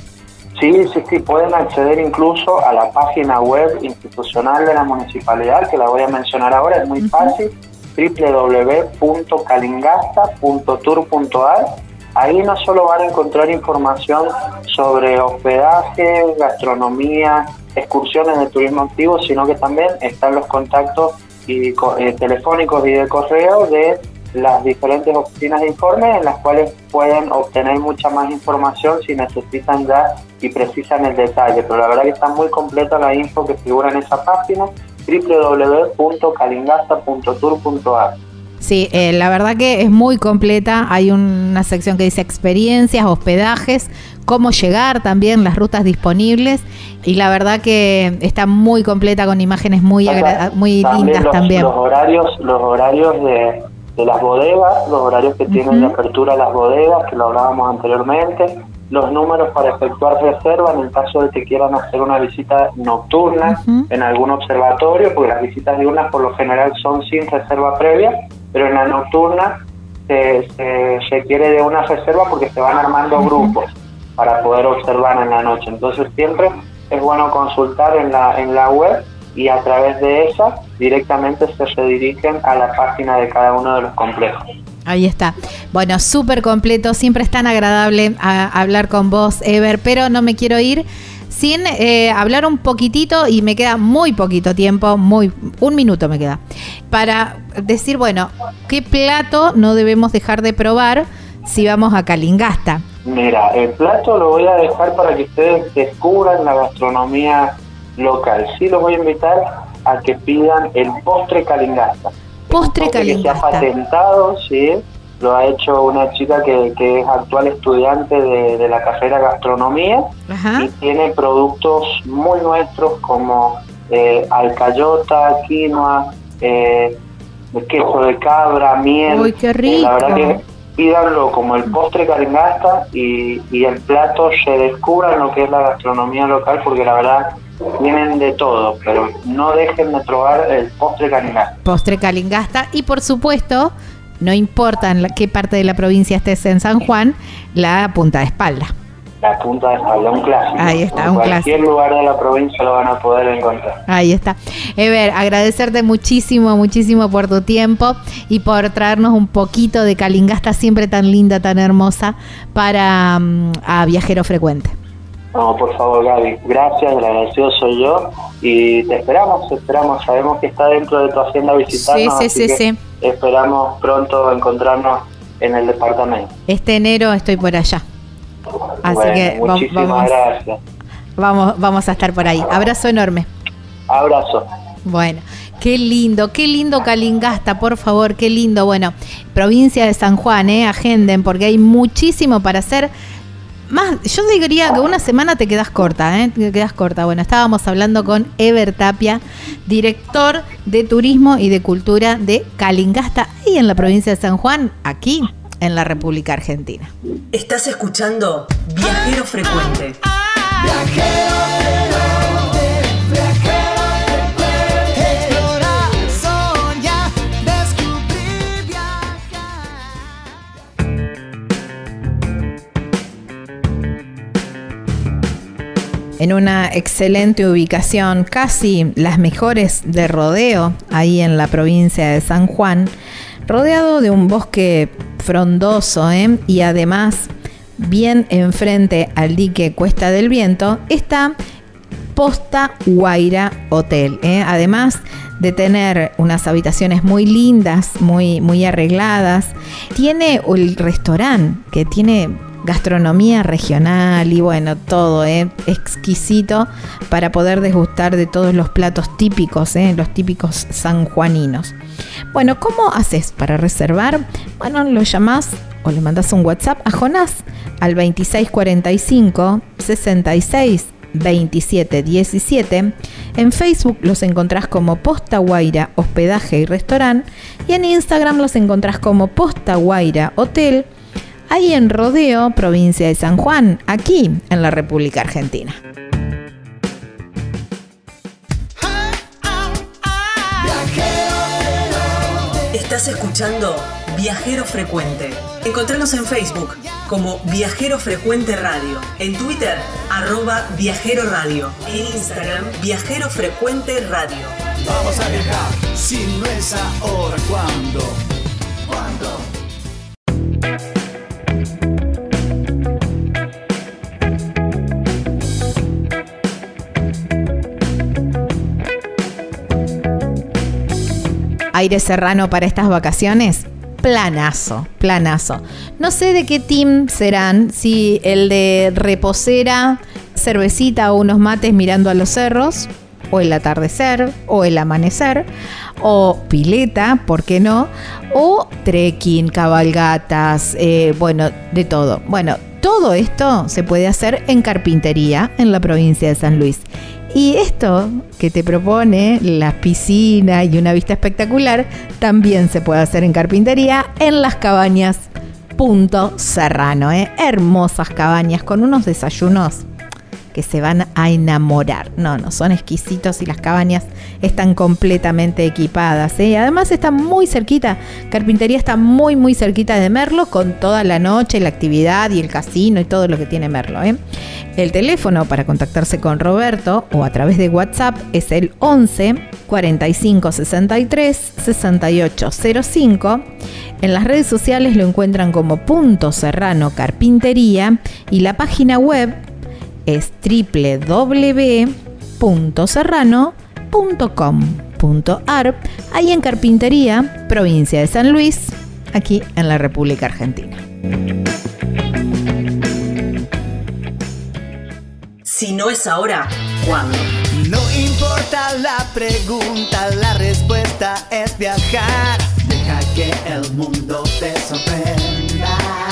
Sí, sí, sí, pueden acceder incluso a la página web institucional de la municipalidad, que la voy a mencionar ahora, es muy fácil, www.calingasta.tour.ar Ahí no solo van a encontrar información sobre hospedaje, gastronomía, excursiones de turismo activo, sino que también están los contactos y, eh, telefónicos y de correo de las diferentes oficinas de informe en las cuales pueden obtener mucha más información si necesitan ya y precisan el detalle. Pero la verdad que está muy completa la info que figura en esa página www.calingasta.tour.ar. Sí, eh, la verdad que es muy completa. Hay una sección que dice experiencias, hospedajes, cómo llegar también, las rutas disponibles. Y la verdad que está muy completa con imágenes muy, muy lindas también. Los horarios, los horarios de, las bodegas, los horarios que tienen de apertura las bodegas, que lo hablábamos anteriormente, los números para efectuar reserva en el caso de que quieran hacer una visita nocturna en algún observatorio, porque las visitas diurnas por lo general son sin reserva previa pero en la nocturna se, se requiere de una reserva porque se van armando grupos para poder observar en la noche. Entonces siempre es bueno consultar en la, en la web y a través de esa directamente se redirigen a la página de cada uno de los complejos. Ahí está. Bueno, súper completo, siempre es tan agradable hablar con vos, Ever, pero no me quiero ir sin eh, hablar un poquitito y me queda muy poquito tiempo, muy un minuto me queda, para decir, bueno, ¿qué plato no debemos dejar de probar si vamos a Calingasta? Mira, el plato lo voy a dejar para que ustedes descubran la gastronomía local. Sí los voy a invitar a que pidan el postre Calingasta. Postre Calingasta. Que se ha patentado, sí, lo ha hecho una chica que, que es actual estudiante de, la carrera gastronomía y tiene productos muy nuestros como eh, alcayota, quinoa, eh, queso de cabra, miel. Uy, qué rico. la verdad que pídanlo como el postre caringasta y, y el plato se descubran lo que es la gastronomía local porque la verdad tienen de todo, pero no dejen de probar el postre calingasta. Postre calingasta y por supuesto no importa en qué parte de la provincia estés en San Juan, la punta de espalda. La punta de espalda, un clásico. Ahí está, en un cualquier lugar de la provincia lo van a poder encontrar. Ahí está. Ever, agradecerte muchísimo, muchísimo por tu tiempo y por traernos un poquito de Calingasta, siempre tan linda, tan hermosa, para mm, a Viajero Frecuente. No, por favor, Gaby, gracias, el agradecido soy yo y te esperamos, te esperamos, sabemos que está dentro de tu hacienda visitarnos, sí, sí, sí, sí. esperamos pronto encontrarnos en el departamento. Este enero estoy por allá. Así que muchísimas vamos, gracias. Vamos, vamos a estar por ahí. Abrazo enorme. Abrazo. Bueno, qué lindo, qué lindo Calingasta, por favor, qué lindo. Bueno, provincia de San Juan, eh, agenden, porque hay muchísimo para hacer más, yo diría que una semana te quedas corta, ¿eh? Te quedas corta. Bueno, estábamos hablando con Ever Tapia, director de turismo y de cultura de Calingasta, y en la provincia de San Juan, aquí en la República Argentina. Estás escuchando Viajero Frecuente. Viajero Frecuente, Viajero Frecuente. Explorar, soñar, descubrir, viajar. En una excelente ubicación, casi las mejores de rodeo, ahí en la provincia de San Juan, rodeado de un bosque frondoso ¿eh? y además bien enfrente al dique Cuesta del Viento, está Posta Guaira Hotel. ¿eh? Además de tener unas habitaciones muy lindas, muy, muy arregladas, tiene el restaurante que tiene gastronomía regional y bueno, todo ¿eh? exquisito para poder desgustar de todos los platos típicos, ¿eh? los típicos sanjuaninos. Bueno, ¿cómo haces para reservar? Bueno, lo llamás o le mandas un WhatsApp a Jonás al 2645 66 27 17. En Facebook los encontrás como Posta Guaira Hospedaje y Restaurante y en Instagram los encontrás como Posta Guaira Hotel, ahí en Rodeo, provincia de San Juan, aquí en la República Argentina. Estás escuchando Viajero Frecuente. Encontranos en Facebook como Viajero Frecuente Radio, en Twitter arroba Viajero Radio, en Instagram Viajero Frecuente Radio. Vamos a viajar, si no es ahora, ¿cuándo? ¿Cuándo? Aire serrano para estas vacaciones? Planazo, planazo. No sé de qué team serán, si el de reposera, cervecita o unos mates mirando a los cerros, o el atardecer, o el amanecer, o pileta, ¿por qué no? O trekking, cabalgatas, eh, bueno, de todo. Bueno, todo esto se puede hacer en carpintería en la provincia de San Luis. Y esto que te propone la piscina y una vista espectacular también se puede hacer en carpintería en las cabañas Punto Serrano. ¿eh? Hermosas cabañas con unos desayunos se van a enamorar. No, no, son exquisitos y las cabañas están completamente equipadas. ¿eh? Además está muy cerquita, Carpintería está muy, muy cerquita de Merlo con toda la noche, la actividad y el casino y todo lo que tiene Merlo. ¿eh? El teléfono para contactarse con Roberto o a través de WhatsApp es el 11 45 63 68 05. En las redes sociales lo encuentran como Punto Serrano Carpintería y la página web es www.serrano.com.ar, ahí en Carpintería, provincia de San Luis, aquí en la República Argentina. Si no es ahora, ¿cuándo? No importa la pregunta, la respuesta es viajar. Deja que el mundo te sorprenda.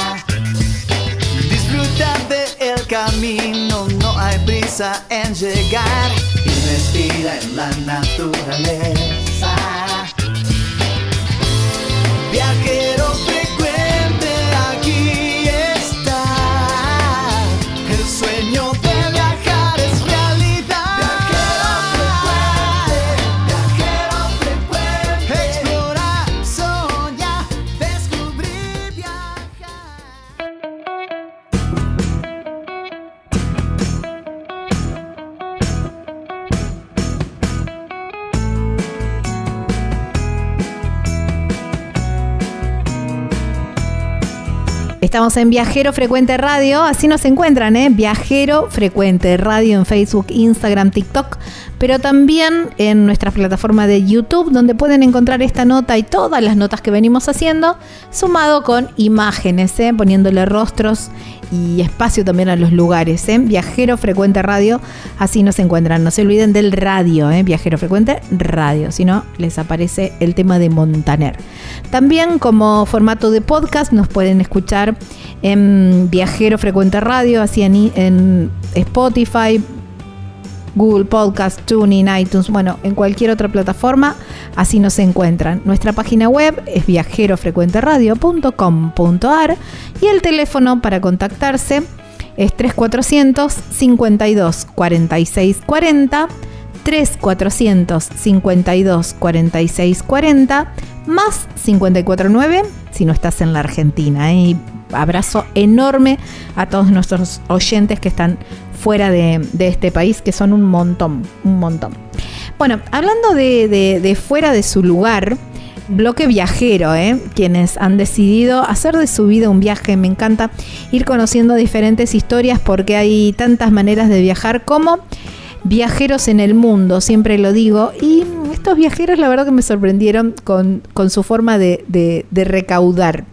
Disfruta del camino, no hay prisa en llegar. Y respira en la naturaleza. Viajero Estamos en Viajero Frecuente Radio, así nos encuentran, ¿eh? Viajero Frecuente Radio en Facebook, Instagram, TikTok, pero también en nuestra plataforma de YouTube, donde pueden encontrar esta nota y todas las notas que venimos haciendo, sumado con imágenes, ¿eh? poniéndole rostros y espacio también a los lugares. ¿eh? Viajero Frecuente Radio, así nos encuentran. No se olviden del radio, ¿eh? Viajero Frecuente Radio, si no les aparece el tema de Montaner. También como formato de podcast nos pueden escuchar en Viajero Frecuente Radio, así en, en Spotify, Google Podcast, TuneIn, iTunes, bueno, en cualquier otra plataforma, así nos encuentran. Nuestra página web es viajerofrecuenteradio.com.ar y el teléfono para contactarse es 3400 52 46 40 3400 52 46 40 más 549 si no estás en la Argentina. Y abrazo enorme a todos nuestros oyentes que están fuera de, este país, que son un montón, un montón. Bueno, hablando de, fuera de su lugar, bloque viajero, ¿eh? quienes han decidido hacer de su vida un viaje. Me encanta ir conociendo diferentes historias porque hay tantas maneras de viajar como viajeros en el mundo, siempre lo digo. Y estos viajeros la verdad que me sorprendieron con, su forma de, recaudar.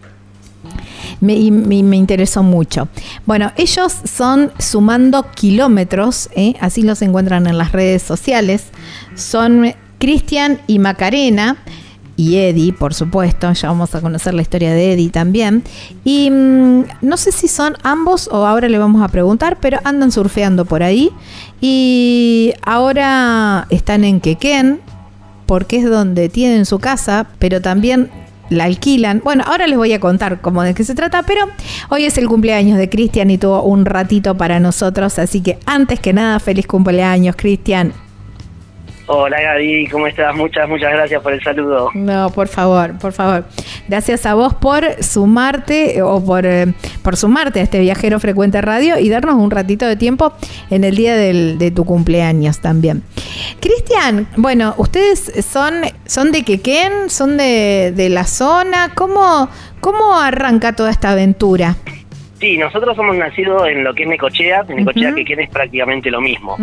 Me, me, interesó mucho. Bueno, ellos son sumando kilómetros, ¿eh? así los encuentran en las redes sociales. Son Cristian y Macarena y Eddie, por supuesto, ya vamos a conocer la historia de Eddie también. Y mm, no sé si son ambos o ahora le vamos a preguntar, pero andan surfeando por ahí y ahora están en Quequén, porque es donde tienen su casa, pero también la alquilan. Bueno, ahora les voy a contar cómo de qué se trata, pero hoy es el cumpleaños de Cristian y tuvo un ratito para nosotros, así que antes que nada, feliz cumpleaños, Cristian. Hola Gaby, ¿cómo estás? Muchas, muchas gracias por el saludo. No, por favor, por favor. Gracias a vos por sumarte o por, eh, por sumarte a este viajero frecuente radio y darnos un ratito de tiempo en el día de tu cumpleaños también. Cristian, bueno, ustedes son, son de Quequén, son de, de la zona. ¿Cómo, ¿Cómo arranca toda esta aventura? Sí, nosotros somos nacidos en lo que es Necochea. Necochea, uh Quequén es prácticamente lo mismo.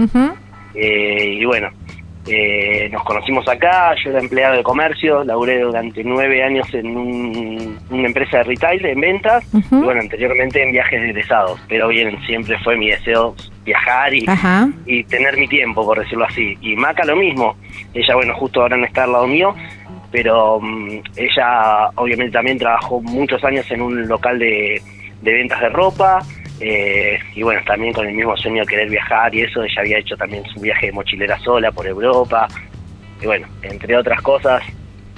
eh, y bueno, eh, nos conocimos acá, yo era empleado de comercio, laburé durante nueve años en una empresa de retail, en ventas, y bueno, anteriormente en viajes de egresados, pero bien, siempre fue mi deseo viajar y, y tener mi tiempo, por decirlo así. Y Maca lo mismo, ella, bueno, justo ahora no está al lado mío, pero mm, ella obviamente también trabajó muchos años en un local de, de ventas de ropa, eh, y bueno, también con el mismo sueño de querer viajar y eso, ella había hecho también su viaje de mochilera sola por Europa. Y bueno, entre otras cosas,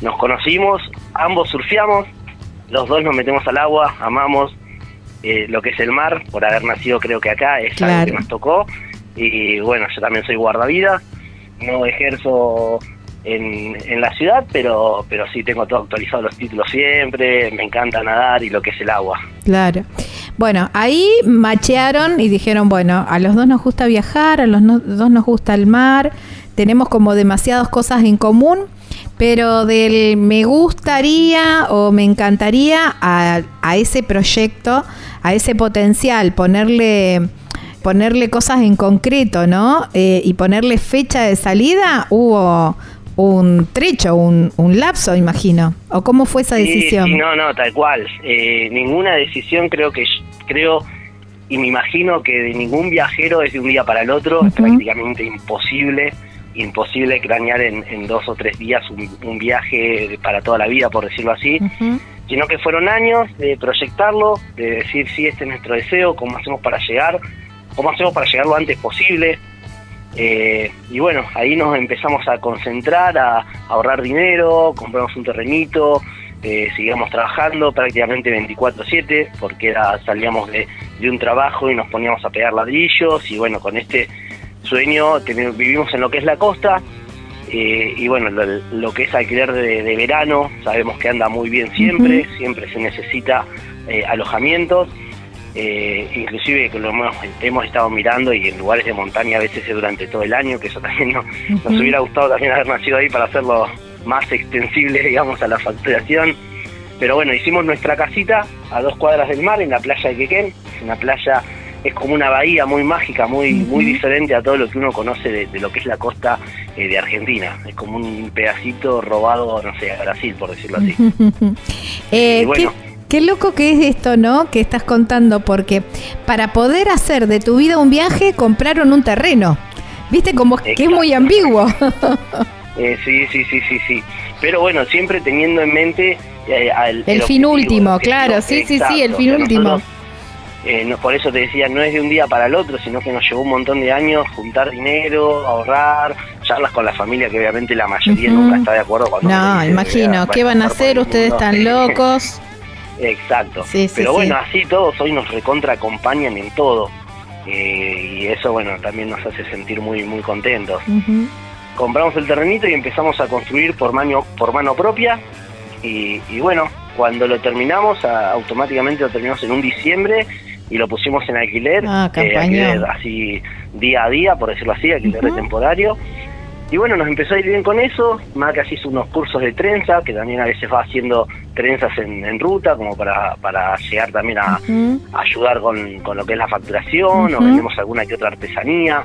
nos conocimos, ambos surfeamos, los dos nos metemos al agua, amamos eh, lo que es el mar, por haber nacido creo que acá, es algo que nos tocó. Y bueno, yo también soy guardavidas, no ejerzo en, en, la ciudad, pero, pero sí tengo todo actualizado los títulos siempre, me encanta nadar y lo que es el agua. Claro. Bueno, ahí machearon y dijeron, bueno, a los dos nos gusta viajar, a los dos nos gusta el mar, tenemos como demasiadas cosas en común, pero del me gustaría o me encantaría a, a ese proyecto, a ese potencial, ponerle ponerle cosas en concreto, ¿no? Eh, y ponerle fecha de salida, hubo un trecho, un, un lapso, imagino. ¿O cómo fue esa decisión? no, no, tal cual. Eh, ninguna decisión creo que creo y me imagino que de ningún viajero es de un día para el otro, es prácticamente imposible, imposible cranear en, dos o tres días un, viaje para toda la vida, por decirlo así, sino que fueron años de proyectarlo, de decir, sí, este es nuestro deseo, cómo hacemos para llegar, cómo hacemos para llegar lo antes posible, eh, y bueno, ahí nos empezamos a concentrar, a, ahorrar dinero, compramos un terrenito, eh, seguíamos trabajando prácticamente 24/7 porque era, salíamos de, un trabajo y nos poníamos a pegar ladrillos y bueno, con este sueño vivimos en lo que es la costa eh, y bueno, lo, que es alquiler de, verano sabemos que anda muy bien siempre, siempre se necesita alojamientos eh, inclusive que lo hemos, estado mirando y en lugares de montaña a veces durante todo el año, que eso también nos hubiera gustado también haber nacido ahí para hacerlo más extensible, digamos, a la facturación. Pero bueno, hicimos nuestra casita a dos cuadras del mar en la playa de Quequén, una playa es como una bahía muy mágica, muy muy diferente a todo lo que uno conoce de, lo que es la costa eh, de Argentina. Es como un pedacito robado, no sé, a Brasil, por decirlo así. Eh, bueno, Qué loco que es esto, ¿no? Que estás contando, porque para poder hacer de tu vida un viaje, compraron un terreno. ¿Viste? Como que es muy ambiguo. Eh, sí, sí, sí, sí, sí. Pero bueno, siempre teniendo en mente eh, el, fin último, claro, sí, sí, sí, el fin último. Eh, por eso te decía, no es de un día para el otro, sino que nos llevó un montón de años juntar dinero, ahorrar, charlas con la familia, que obviamente la mayoría nunca está de acuerdo con No, imagino, ¿qué van a hacer? Ustedes están locos. Exacto. Pero bueno, así todos hoy nos recontra acompañan en todo. Eh, y eso, bueno, también nos hace sentir muy, muy contentos. Compramos el terrenito y empezamos a construir por mano, por mano propia. Y, bueno, cuando lo terminamos, automáticamente lo terminamos en un diciembre y lo pusimos en alquiler, ah, eh, así día a día, por decirlo así, alquiler temporario. Y bueno, nos empezó a ir bien con eso. Maca hizo unos cursos de trenza, que también a veces va haciendo trenzas en, ruta, como para, para llegar también a, ayudar con, con, lo que es la facturación, o vendemos alguna que otra artesanía.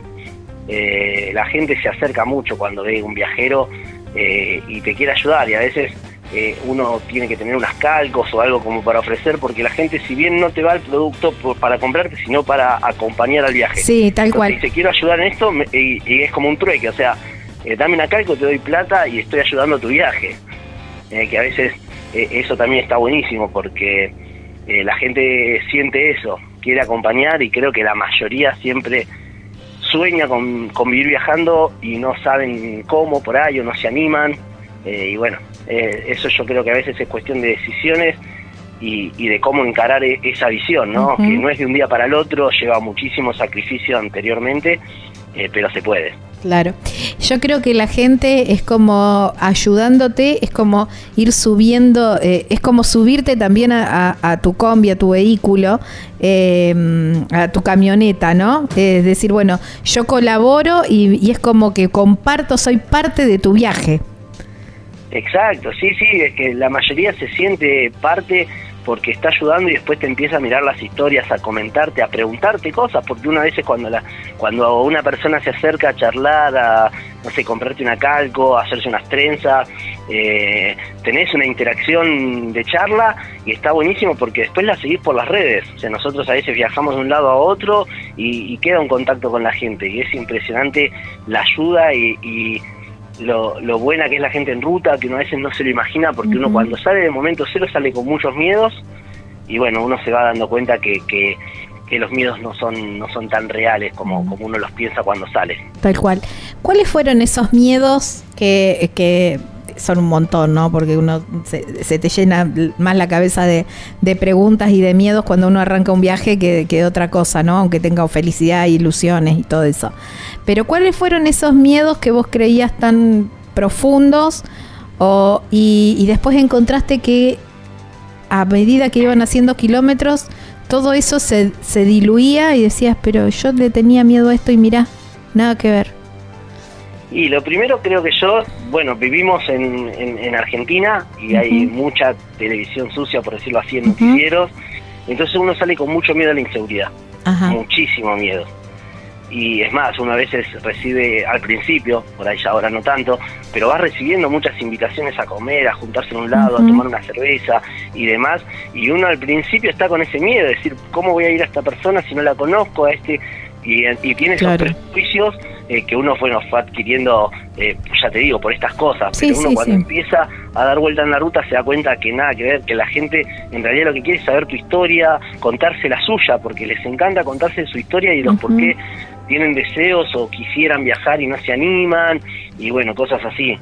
Eh, la gente se acerca mucho cuando ve un viajero eh, y te quiere ayudar, y a veces eh, uno tiene que tener unas calcos o algo como para ofrecer, porque la gente, si bien no te va el producto para comprarte, sino para acompañar al viaje. Sí, tal cual. Dice, quiero ayudar en esto, y, es como un trueque, o sea, eh, dame una calco, te doy plata y estoy ayudando a tu viaje. Eh, que a veces eso también está buenísimo, porque la gente siente eso, quiere acompañar, y creo que la mayoría siempre sueña con, con vivir viajando y no saben cómo por ahí o no se animan. y bueno, eh, eso yo creo que a veces es cuestión de decisiones y, de cómo encarar e, esa visión, ¿no? Que no es de un día para el otro, lleva muchísimo sacrificio anteriormente, eh, pero se puede. Claro. Yo creo que la gente es como ayudándote, es como ir subiendo, eh, es como subirte también a, tu combi, a tu vehículo, a tu camioneta, ¿no? Es decir, bueno, yo colaboro y es como que comparto, soy parte de tu viaje. Exacto, sí, sí, es que la mayoría se siente parte porque está ayudando y después te empieza a mirar las historias, a comentarte, a preguntarte cosas, porque una vez cuando la, cuando una persona se acerca a charlar, a no sé, comprarte una calco, a hacerse unas trenzas, eh, tenés una interacción de charla y está buenísimo porque después la seguís por las redes. O sea, nosotros a veces viajamos de un lado a otro y, queda un contacto con la gente y es impresionante la ayuda y lo, buena que es la gente en ruta, que uno a veces no se lo imagina, porque uno cuando sale de momento cero sale con muchos miedos y bueno, uno se va dando cuenta que, que, los miedos no son, no son tan reales como, como uno los piensa cuando sale. Tal cual. ¿Cuáles fueron esos miedos que, que son un montón, ¿no? Porque uno se, te llena más la cabeza de, preguntas y de miedos cuando uno arranca un viaje que, que otra cosa, ¿no? Aunque tenga felicidad, ilusiones y todo eso. Pero ¿cuáles fueron esos miedos que vos creías tan profundos y, después encontraste que a medida que iban haciendo kilómetros, todo eso se, se diluía y decías, pero yo le tenía miedo a esto y mirá, nada que ver. Y lo primero creo que yo, bueno, vivimos en, en, Argentina y hay mucha televisión sucia, por decirlo así, en noticieros, entonces uno sale con mucho miedo a la inseguridad, muchísimo miedo. Y es más, uno a veces recibe al principio, por ahí ya ahora no tanto, pero va recibiendo muchas invitaciones a comer, a juntarse en un lado, a tomar una cerveza y demás, y uno al principio está con ese miedo, de decir, ¿cómo voy a ir a esta persona si no la conozco, a este y, tiene esos prejuicios eh, que uno fue adquiriendo, eh, ya te digo, por estas cosas, pero uno cuando empieza a dar vuelta en la ruta se da cuenta que nada que ver, que la gente en realidad lo que quiere es saber tu historia, contarse la suya, porque les encanta contarse su historia y los por qué tienen deseos o quisieran viajar y no se animan, y bueno, cosas así.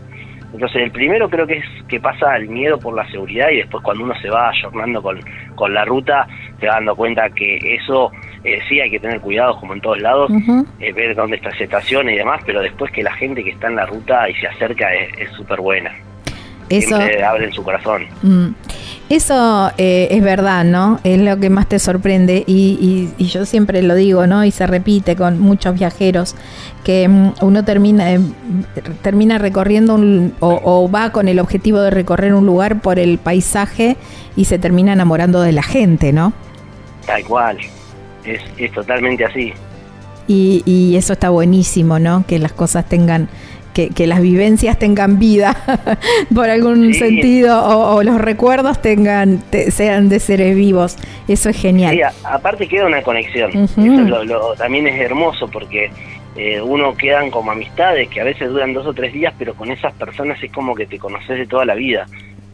Entonces el primero creo que es que pasa el miedo por la seguridad y después cuando uno se va ayornando con, con la ruta, te va dando cuenta que eso eh, sí hay que tener cuidado como en todos lados, eh, ver dónde está la estación y demás, pero después que la gente que está en la ruta y se acerca es súper buena. Eso abren su corazón. Mm. Eso eh, es verdad, ¿no? Es lo que más te sorprende y, yo siempre lo digo, ¿no? Y se repite con muchos viajeros que mm, uno termina termina recorriendo un, o, o, va con el objetivo de recorrer un lugar por el paisaje y se termina enamorando de la gente, ¿no? Tal cual es, es totalmente así. Y, y, eso está buenísimo, ¿no? Que las cosas tengan, que, que las vivencias tengan vida por algún sentido o, los recuerdos tengan sean de seres vivos. Eso es genial. Sí, aparte queda una conexión. Eso lo, también es hermoso porque eh, uno quedan como amistades que a veces duran dos o tres días, pero con esas personas es como que te conoces de toda la vida.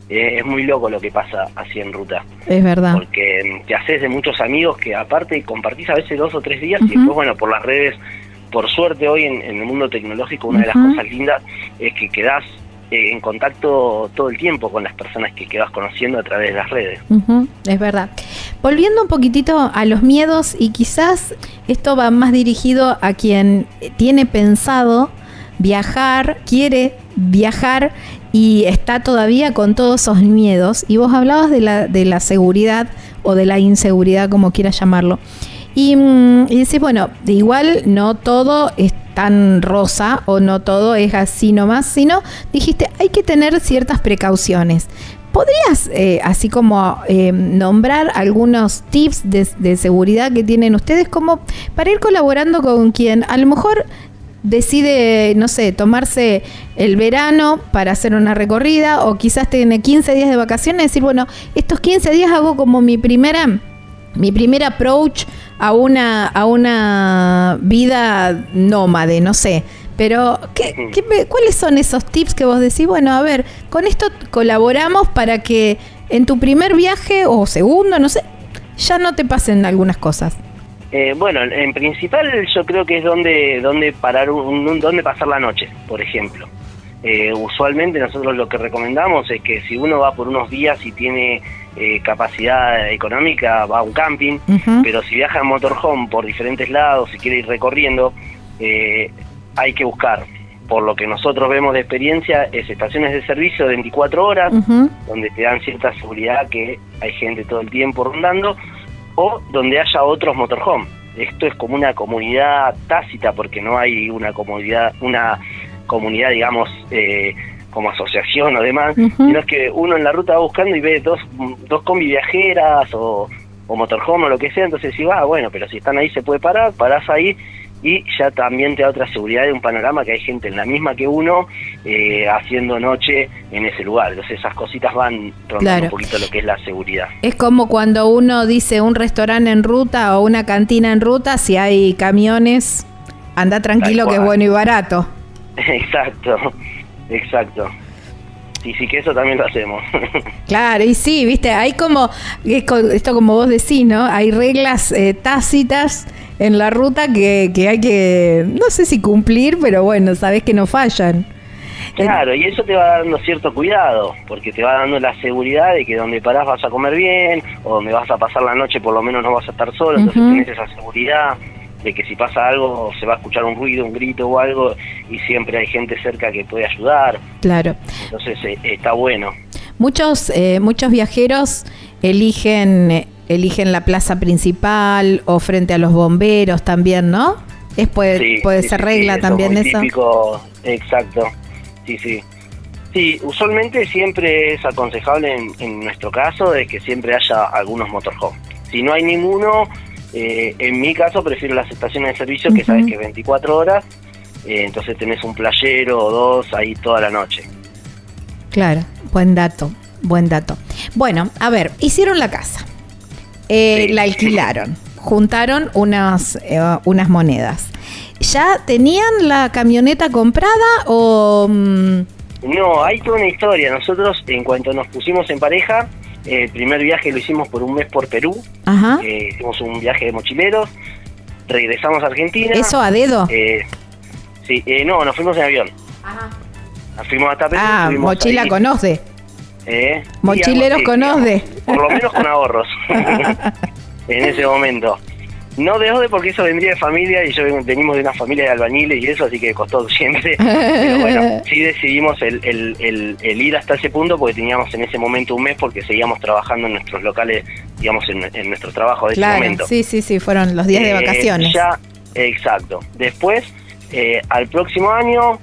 Eh, es muy loco lo que pasa así en ruta. Es verdad. Porque te haces de muchos amigos que aparte compartís a veces dos o tres días y después, bueno, por las redes, por suerte hoy en, el mundo tecnológico, una de las cosas lindas es que quedás eh, en contacto todo el tiempo con las personas que, quedas conociendo a través de las redes. Es verdad. Volviendo un poquitito a los miedos y quizás esto va más dirigido a quien tiene pensado viajar, quiere viajar y está todavía con todos esos miedos. Y vos hablabas de la, de la seguridad o de la inseguridad, como quieras llamarlo. Y, mm, y decís, bueno, igual no todo es tan rosa o no todo es así nomás, sino dijiste, hay que tener ciertas precauciones. ¿Podrías, eh, así como eh, nombrar algunos tips de, de, seguridad que tienen ustedes como para ir colaborando con quien a lo mejor decide, no sé, tomarse el verano para hacer una recorrida o quizás tiene 15 días de vacaciones y decir, bueno, estos 15 días hago como mi primera mi primer approach a una, a una vida nómade, no sé. Pero, ¿qué, cuáles son esos tips que vos decís? Bueno, a ver, con esto colaboramos para que en tu primer viaje o segundo, no sé, ya no te pasen algunas cosas. Eh, bueno, en principal yo creo que es donde, donde parar, un, donde pasar la noche, por ejemplo. Eh, usualmente nosotros lo que recomendamos es que si uno va por unos días y tiene eh, capacidad económica, va a un camping, pero si viaja en motorhome por diferentes lados y quiere ir recorriendo, eh, hay que buscar. Por lo que nosotros vemos de experiencia, es estaciones de servicio de 24 horas, donde te dan cierta seguridad que hay gente todo el tiempo rondando, o donde haya otros motorhome. Esto es como una comunidad tácita porque no hay una comunidad, una comunidad, digamos, eh, como asociación o demás, sino es que uno en la ruta va buscando y ve dos, dos combi viajeras o, o motorhome o lo que sea, entonces si va, ah, bueno, pero si están ahí se puede parar, parás ahí y ya también te da otra seguridad de un panorama que hay gente en la misma que uno eh, haciendo noche en ese lugar. Entonces esas cositas van rondando un poquito lo que es la seguridad. Es como cuando uno dice un restaurante en ruta o una cantina en ruta, si hay camiones, anda tranquilo que es bueno y barato. Exacto, exacto. Sí, sí, que eso también lo hacemos. Claro, y sí, viste, hay como, esto como vos decís, ¿no? Hay reglas eh, tácitas en la ruta que, que hay que, no sé si cumplir, pero bueno, sabes que no fallan. Claro, y eso te va dando cierto cuidado, porque te va dando la seguridad de que donde parás vas a comer bien, o donde vas a pasar la noche por lo menos no vas a estar solo, entonces tienes esa seguridad de que si pasa algo se va a escuchar un ruido, un grito o algo y siempre hay gente cerca que puede ayudar. Claro. Entonces eh, está bueno. Muchos eh, muchos viajeros eligen eligen la plaza principal o frente a los bomberos también, ¿no? Es puede, puede ser regla también eso. Típico, exacto. Sí, sí. Sí, usualmente siempre es aconsejable en, en nuestro caso de que siempre haya algunos motorhomes. Si no hay ninguno, eh, en mi caso prefiero las estaciones de servicio que sabes que 24 horas, eh, entonces tenés un playero o dos ahí toda la noche. Claro, buen dato, buen dato. Bueno, a ver, hicieron la casa, eh, la alquilaron, juntaron unas, unas monedas. ¿Ya tenían la camioneta comprada o...? Mm? No, hay toda una historia. Nosotros, en cuanto nos pusimos en pareja, el primer viaje lo hicimos por un mes por Perú. Eh, hicimos un viaje de mochileros. Regresamos a Argentina. ¿Eso a dedo? Eh, sí, eh, no, nos fuimos en avión. Ajá. Nos fuimos hasta Perú. Ah, mochila conoce. Eh, Mochileros conoce. Por lo menos con ahorros. en ese momento. No de Ode porque eso vendría de familia y yo venimos de una familia de albañiles y eso, así que costó siempre. Pero bueno, sí decidimos el, el, el, ir hasta ese punto porque teníamos en ese momento un mes porque seguíamos trabajando en nuestros locales, digamos, en, nuestro trabajo de ese momento. Sí, sí, sí, fueron los días de eh, vacaciones. Ya, exacto. Después, eh, al próximo año,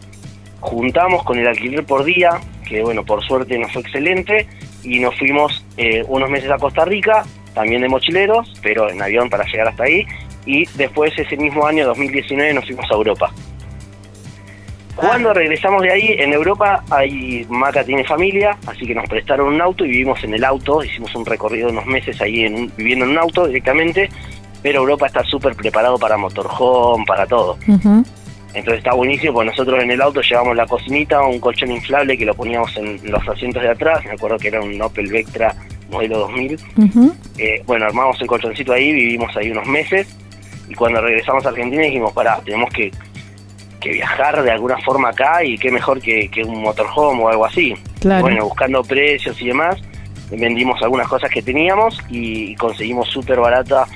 juntamos con el alquiler por día, que bueno, por suerte nos fue excelente, y nos fuimos eh, unos meses a Costa Rica también de mochileros, pero en avión para llegar hasta ahí. Y después ese mismo año, 2019, nos fuimos a Europa. Cuando regresamos de ahí, en Europa, ahí Maca tiene familia, así que nos prestaron un auto y vivimos en el auto, hicimos un recorrido de unos meses ahí en viviendo en un auto directamente, pero Europa está súper preparado para motorhome, para todo. Entonces está buenísimo, porque nosotros en el auto llevamos la cocinita, un colchón inflable que lo poníamos en los asientos de atrás, me acuerdo que era un Opel Vectra modelo 2000. Eh, bueno, armamos el colchoncito ahí, vivimos ahí unos meses y cuando regresamos a Argentina dijimos, pará, tenemos que, viajar de alguna forma acá y qué mejor que, un motorhome o algo así. Bueno, buscando precios y demás, vendimos algunas cosas que teníamos y conseguimos súper barata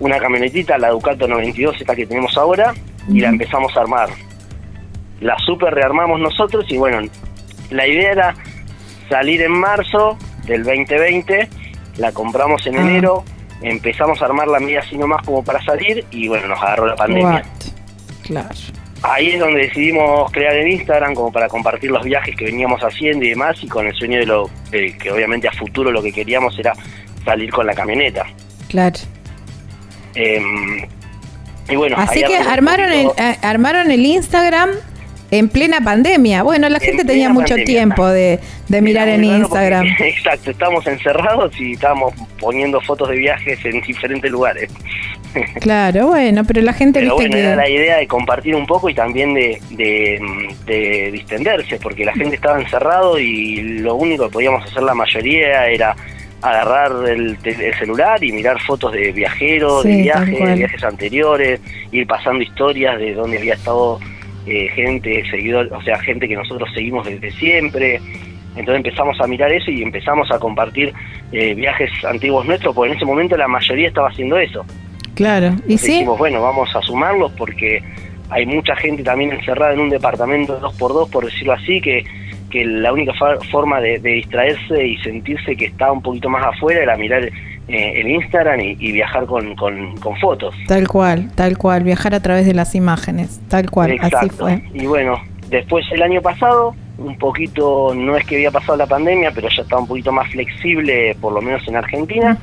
una camionetita, la Ducato 92, esta que tenemos ahora, y la empezamos a armar. la super rearmamos nosotros y bueno, la idea era salir en marzo del 2020, la compramos en ah. enero, empezamos a armar la media así nomás como para salir y bueno, nos agarró la pandemia. Claro. Ahí es donde decidimos crear el Instagram como para compartir los viajes que veníamos haciendo y demás y con el sueño de lo que obviamente a futuro lo que queríamos era salir con la camioneta. Claro. Em, y bueno, así que armaron el, eh, armaron el Instagram en plena pandemia. Bueno, la gente tenía mucho tiempo de, mirar en Instagram. exacto, estábamos encerrados y estábamos poniendo fotos de viajes en diferentes lugares. Claro, bueno, pero la gente pero bueno, era la idea de compartir un poco y también de, de, distenderse, porque la gente estaba encerrado y lo único que podíamos hacer la mayoría era agarrar el, celular y mirar fotos de viajeros, de viajes, de viajes anteriores, ir pasando historias de dónde había estado eh, gente, seguidor, o sea, gente que nosotros seguimos desde siempre. Entonces empezamos a mirar eso y empezamos a compartir eh, viajes antiguos nuestros, porque en ese momento la mayoría estaba haciendo eso. Claro, y sí. Dijimos, bueno, vamos a sumarlos porque hay mucha gente también encerrada en un departamento de dos por dos, por decirlo así, que, que la única forma de, distraerse y sentirse que está un poquito más afuera era mirar eh, el Instagram y, viajar con, con, fotos. Tal cual, tal cual, viajar a través de las imágenes, tal cual, así fue. Y bueno, después el año pasado, un poquito, no es que había pasado la pandemia, pero ya estaba un poquito más flexible, por lo menos en Argentina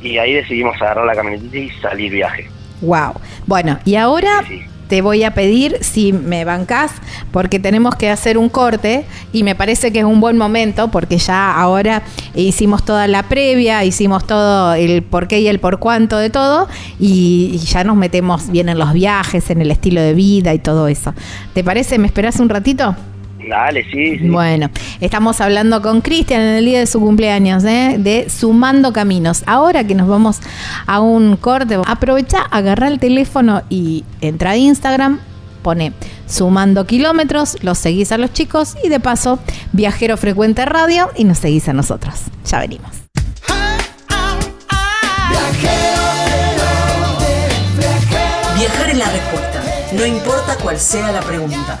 y ahí decidimos agarrar la camioneta y salir viaje. Wow. Bueno, y ahora te voy a pedir si me bancas, porque tenemos que hacer un corte y me parece que es un buen momento, porque ya ahora hicimos toda la previa, hicimos todo el por qué y el por cuánto de todo, y, ya nos metemos bien en los viajes, en el estilo de vida y todo eso. ¿Te parece? ¿Me esperas un ratito? Dale, sí, Bueno, estamos hablando con Cristian en el día de su cumpleaños, ¿eh? de Sumando Caminos. Ahora que nos vamos a un corte, aprovecha, agarra el teléfono y entra a Instagram, pone Sumando Kilómetros, los seguís a los chicos y de paso, Viajero Frecuente Radio y nos seguís a nosotros. Ya venimos. Viajar es la respuesta, no importa cuál sea la pregunta.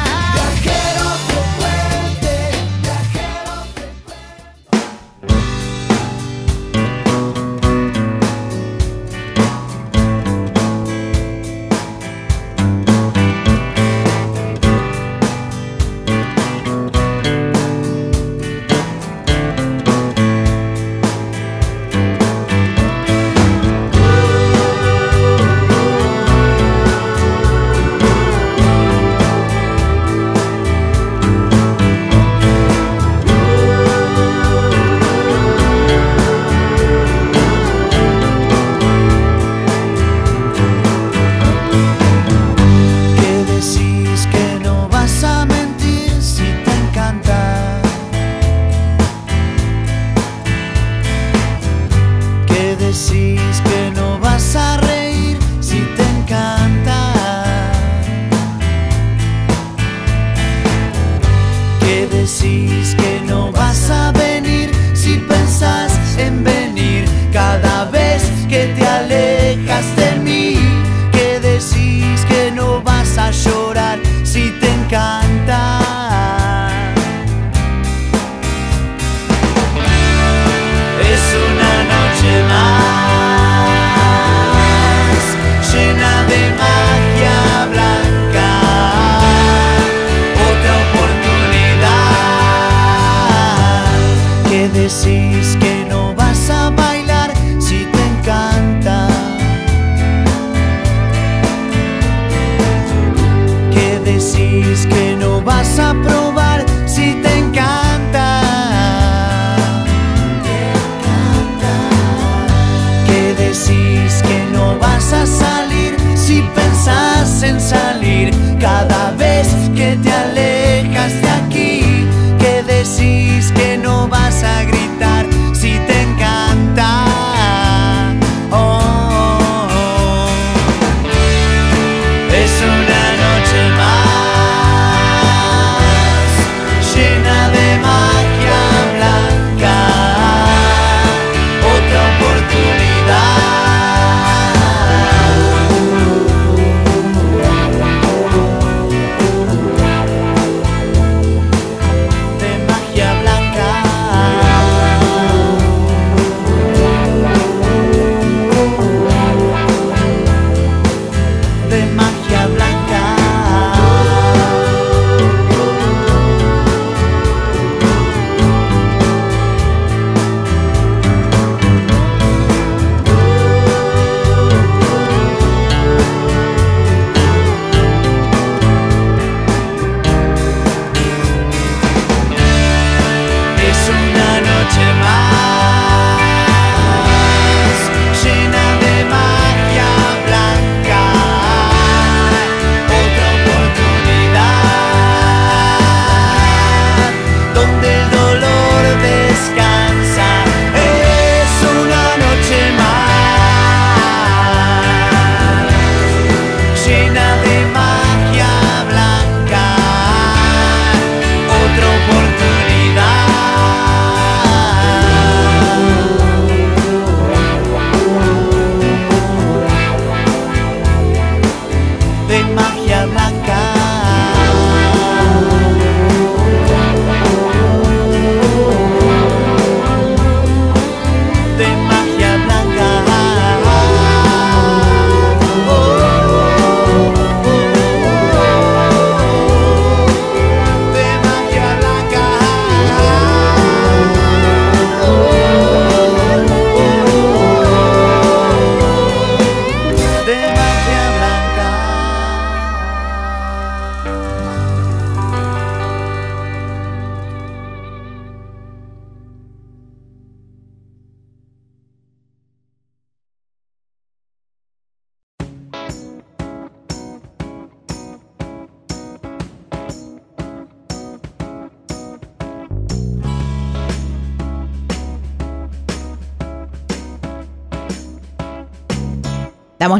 see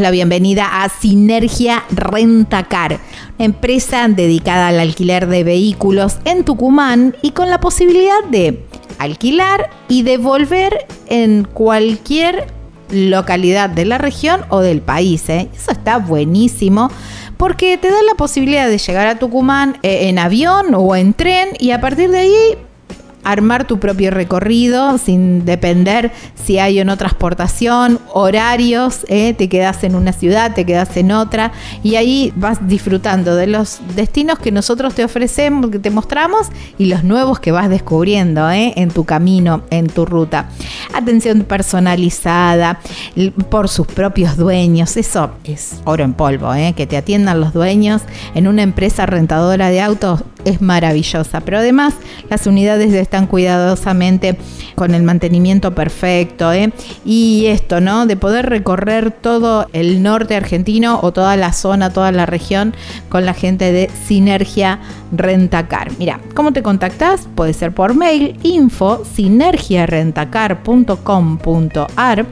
La bienvenida a Sinergia Rentacar, empresa dedicada al alquiler de vehículos en Tucumán y con la posibilidad de alquilar y devolver en cualquier localidad de la región o del país. ¿eh? Eso está buenísimo porque te da la posibilidad de llegar a Tucumán eh, en avión o en tren y a partir de ahí armar tu propio recorrido sin depender si hay o no transportación, horarios, ¿eh? te quedas en una ciudad, te quedas en otra y ahí vas disfrutando de los destinos que nosotros te ofrecemos, que te mostramos y los nuevos que vas descubriendo ¿eh? en tu camino, en tu ruta. Atención personalizada por sus propios dueños, eso es oro en polvo, ¿eh? que te atiendan los dueños en una empresa rentadora de autos es maravillosa, pero además las unidades están cuidadosamente con el mantenimiento perfecto, ¿eh? y esto, ¿no? De poder recorrer todo el norte argentino o toda la zona, toda la región con la gente de Sinergia Rentacar. Mira, ¿cómo te contactas? Puede ser por mail info sinergiarentacar.com.ar.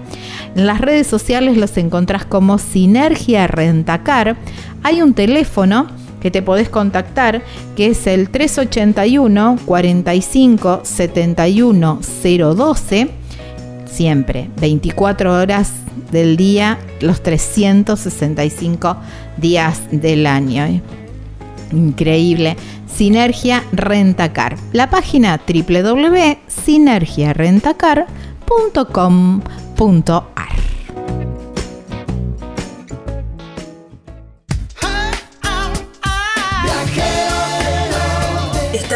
En las redes sociales los encontrás como Sinergia Rentacar. Hay un teléfono que te podés contactar, que es el 381 45 71 012, siempre 24 horas del día, los 365 días del año. Increíble. Sinergia Rentacar. La página www.sinergiarentacar.com.ar.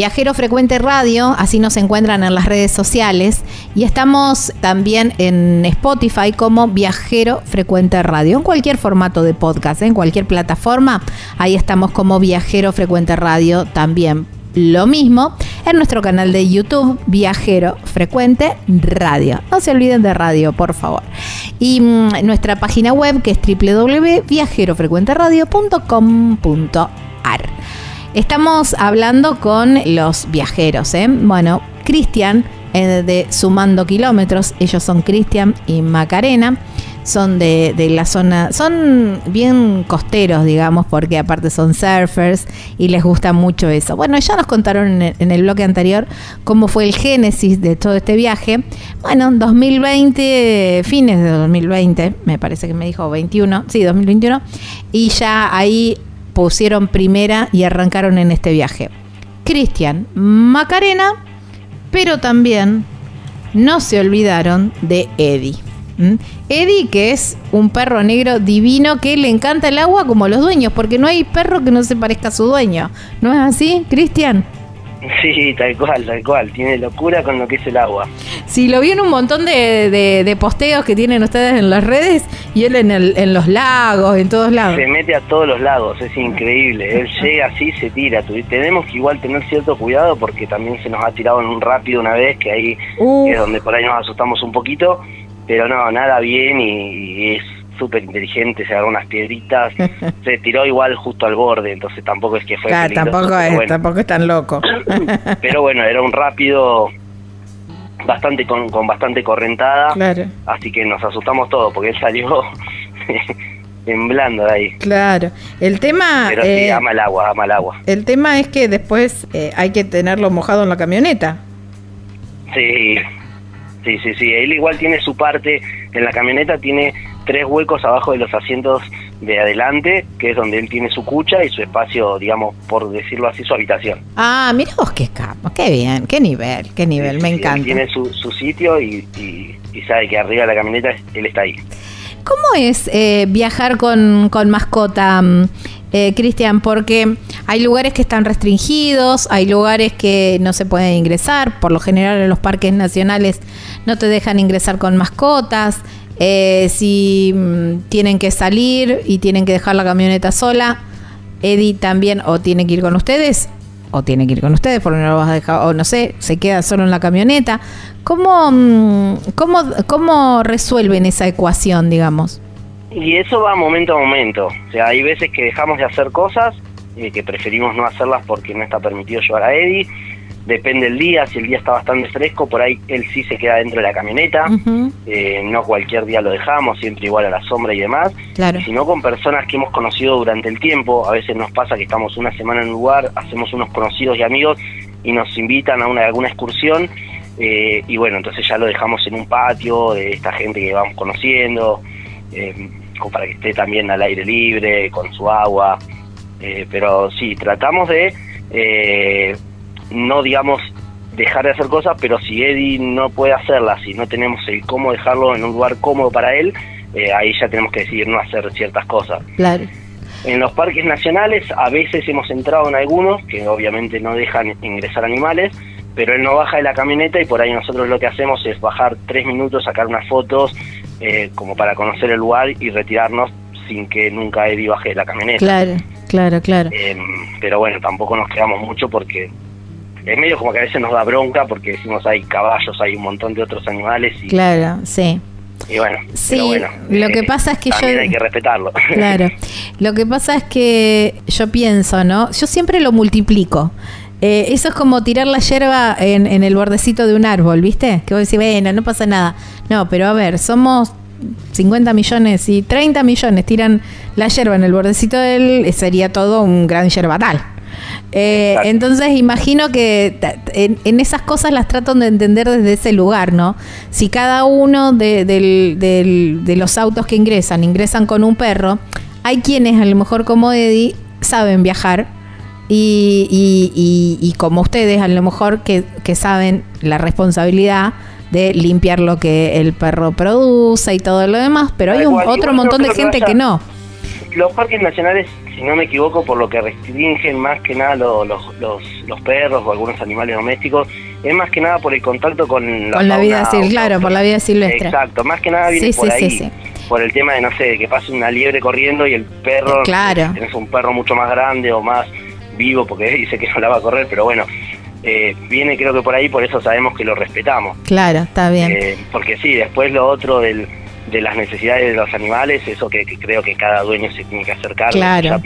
Viajero Frecuente Radio, así nos encuentran en las redes sociales y estamos también en Spotify como Viajero Frecuente Radio, en cualquier formato de podcast, en cualquier plataforma, ahí estamos como Viajero Frecuente Radio también. Lo mismo en nuestro canal de YouTube, Viajero Frecuente Radio. No se olviden de radio, por favor. Y mm, nuestra página web que es www.viajerofrecuenteradio.com.ar. Estamos hablando con los viajeros. ¿eh? Bueno, Cristian eh, de Sumando Kilómetros, ellos son Cristian y Macarena, son de, la zona, son bien costeros, digamos, porque aparte son surfers y les gusta mucho eso. Bueno, ya nos contaron en el, bloque anterior cómo fue el génesis de todo este viaje. Bueno, 2020, fines de 2020, me parece que me dijo 21, sí, 2021, y ya ahí pusieron primera y arrancaron en este viaje. Cristian, Macarena, pero también no se olvidaron de Eddie. Eddie, que es un perro negro divino que le encanta el agua como los dueños, porque no hay perro que no se parezca a su dueño. ¿No es así, Cristian? Sí, tal cual, tal cual. Tiene locura con lo que es el agua. Sí, lo vi en un montón de, posteos que tienen ustedes en las redes y él en, el, en los lagos, en todos lados. Se mete a todos los lagos, es increíble. Él llega así, se tira. Tenemos que igual tener cierto cuidado porque también se nos ha tirado en un rápido una vez, que ahí es donde por ahí nos asustamos un poquito. Pero no, nada bien y es súper inteligente, se agarró unas piedritas, se tiró igual justo al borde, entonces tampoco es que fue claro, tampoco es, tampoco es tan loco. pero bueno, era un rápido bastante con, con bastante correntada, así que nos asustamos todos porque él salió temblando de ahí. Claro, el tema... Pero sí, eh, ama el agua, ama el agua. El tema es que después eh, hay que tenerlo mojado en la camioneta. Sí, sí, sí, sí, él igual tiene su parte, en la camioneta tiene tres huecos abajo de los asientos de adelante, que es donde él tiene su cucha y su espacio, digamos, por decirlo así, su habitación. Ah, mira vos qué capo, qué bien, qué nivel, qué nivel, me encanta. tiene su, sitio y, sabe que arriba de la camioneta él está ahí. ¿Cómo es eh, viajar con, con mascota? Mm, eh, Cristian, porque hay lugares que están restringidos, hay lugares que no se pueden ingresar, por lo general en los parques nacionales no te dejan ingresar con mascotas, eh, si mm, tienen que salir y tienen que dejar la camioneta sola, Eddie también o tiene que ir con ustedes. o tiene que ir con ustedes, porque no lo vas a dejar, o no sé, se queda solo en la camioneta. ¿Cómo, mm, cómo, cómo resuelven esa ecuación, digamos? Y eso va momento a momento. O sea, hay veces que dejamos de hacer cosas, eh, que preferimos no hacerlas porque no está permitido llevar a Eddie depende del día, si el día está bastante fresco, por ahí él sí se queda dentro de la camioneta, eh, no cualquier día lo dejamos, siempre igual a la sombra y demás, claro. sino con personas que hemos conocido durante el tiempo, a veces nos pasa que estamos una semana en un lugar, hacemos unos conocidos y amigos y nos invitan a una, alguna excursión, eh, y bueno, entonces ya lo dejamos en un patio de esta gente que vamos conociendo, eh, como para que esté también al aire libre, con su agua, pero sí, tratamos de no digamos dejar de hacer cosas, pero si Eddie no puede hacerlas, si no tenemos el cómo dejarlo en un lugar cómodo para él, eh, ahí ya tenemos que decidir no hacer ciertas cosas. Claro. En los parques nacionales a veces hemos entrado en algunos que obviamente no dejan ingresar animales, pero él no baja de la camioneta y por ahí nosotros lo que hacemos es bajar tres minutos, sacar unas fotos eh, como para conocer el lugar y retirarnos sin que nunca Eddie baje de la camioneta. Claro, claro, claro. Em, pero bueno, tampoco nos quedamos mucho porque es medio como que a veces nos da bronca porque decimos hay caballos, hay un montón de otros animales. Y, claro, sí. Y bueno, sí, lo que eh, pasa es que yo... hay que respetarlo. Claro, lo que pasa es que yo pienso, ¿no? Yo siempre lo multiplico. Eh, eso es como tirar la hierba en, en, el bordecito de un árbol, ¿viste? Que vos decís, bueno, no pasa nada. No, pero a ver, somos 50 millones y 30 millones tiran la hierba en el bordecito del... sería todo un gran yerbatal. Eh, entonces imagino que en, esas cosas las tratan de entender desde ese lugar, ¿no? Si cada uno de, los autos que ingresan ingresan con un perro, hay quienes a lo mejor como Eddie saben viajar y, como ustedes a lo mejor que, saben la responsabilidad de limpiar lo que el perro produce y todo lo demás, pero hay un, otro montón de gente que no. Los parques nacionales si no me equivoco, por lo que restringen más que nada los, los, perros o algunos animales domésticos, es más que nada por el contacto con la, con la vida silvestre, claro, por la vida silvestre. Exacto, más que nada viene por ahí, por el tema de, no sé, que pase una liebre corriendo y el perro, claro. tienes un perro mucho más grande o más vivo, porque dice que no la va a correr, pero bueno, eh, viene creo que por ahí, por eso sabemos que lo respetamos. Claro, está bien. Eh, porque sí, después lo otro del de las necesidades de los animales, eso que, creo que cada dueño se tiene que acercar. Claro.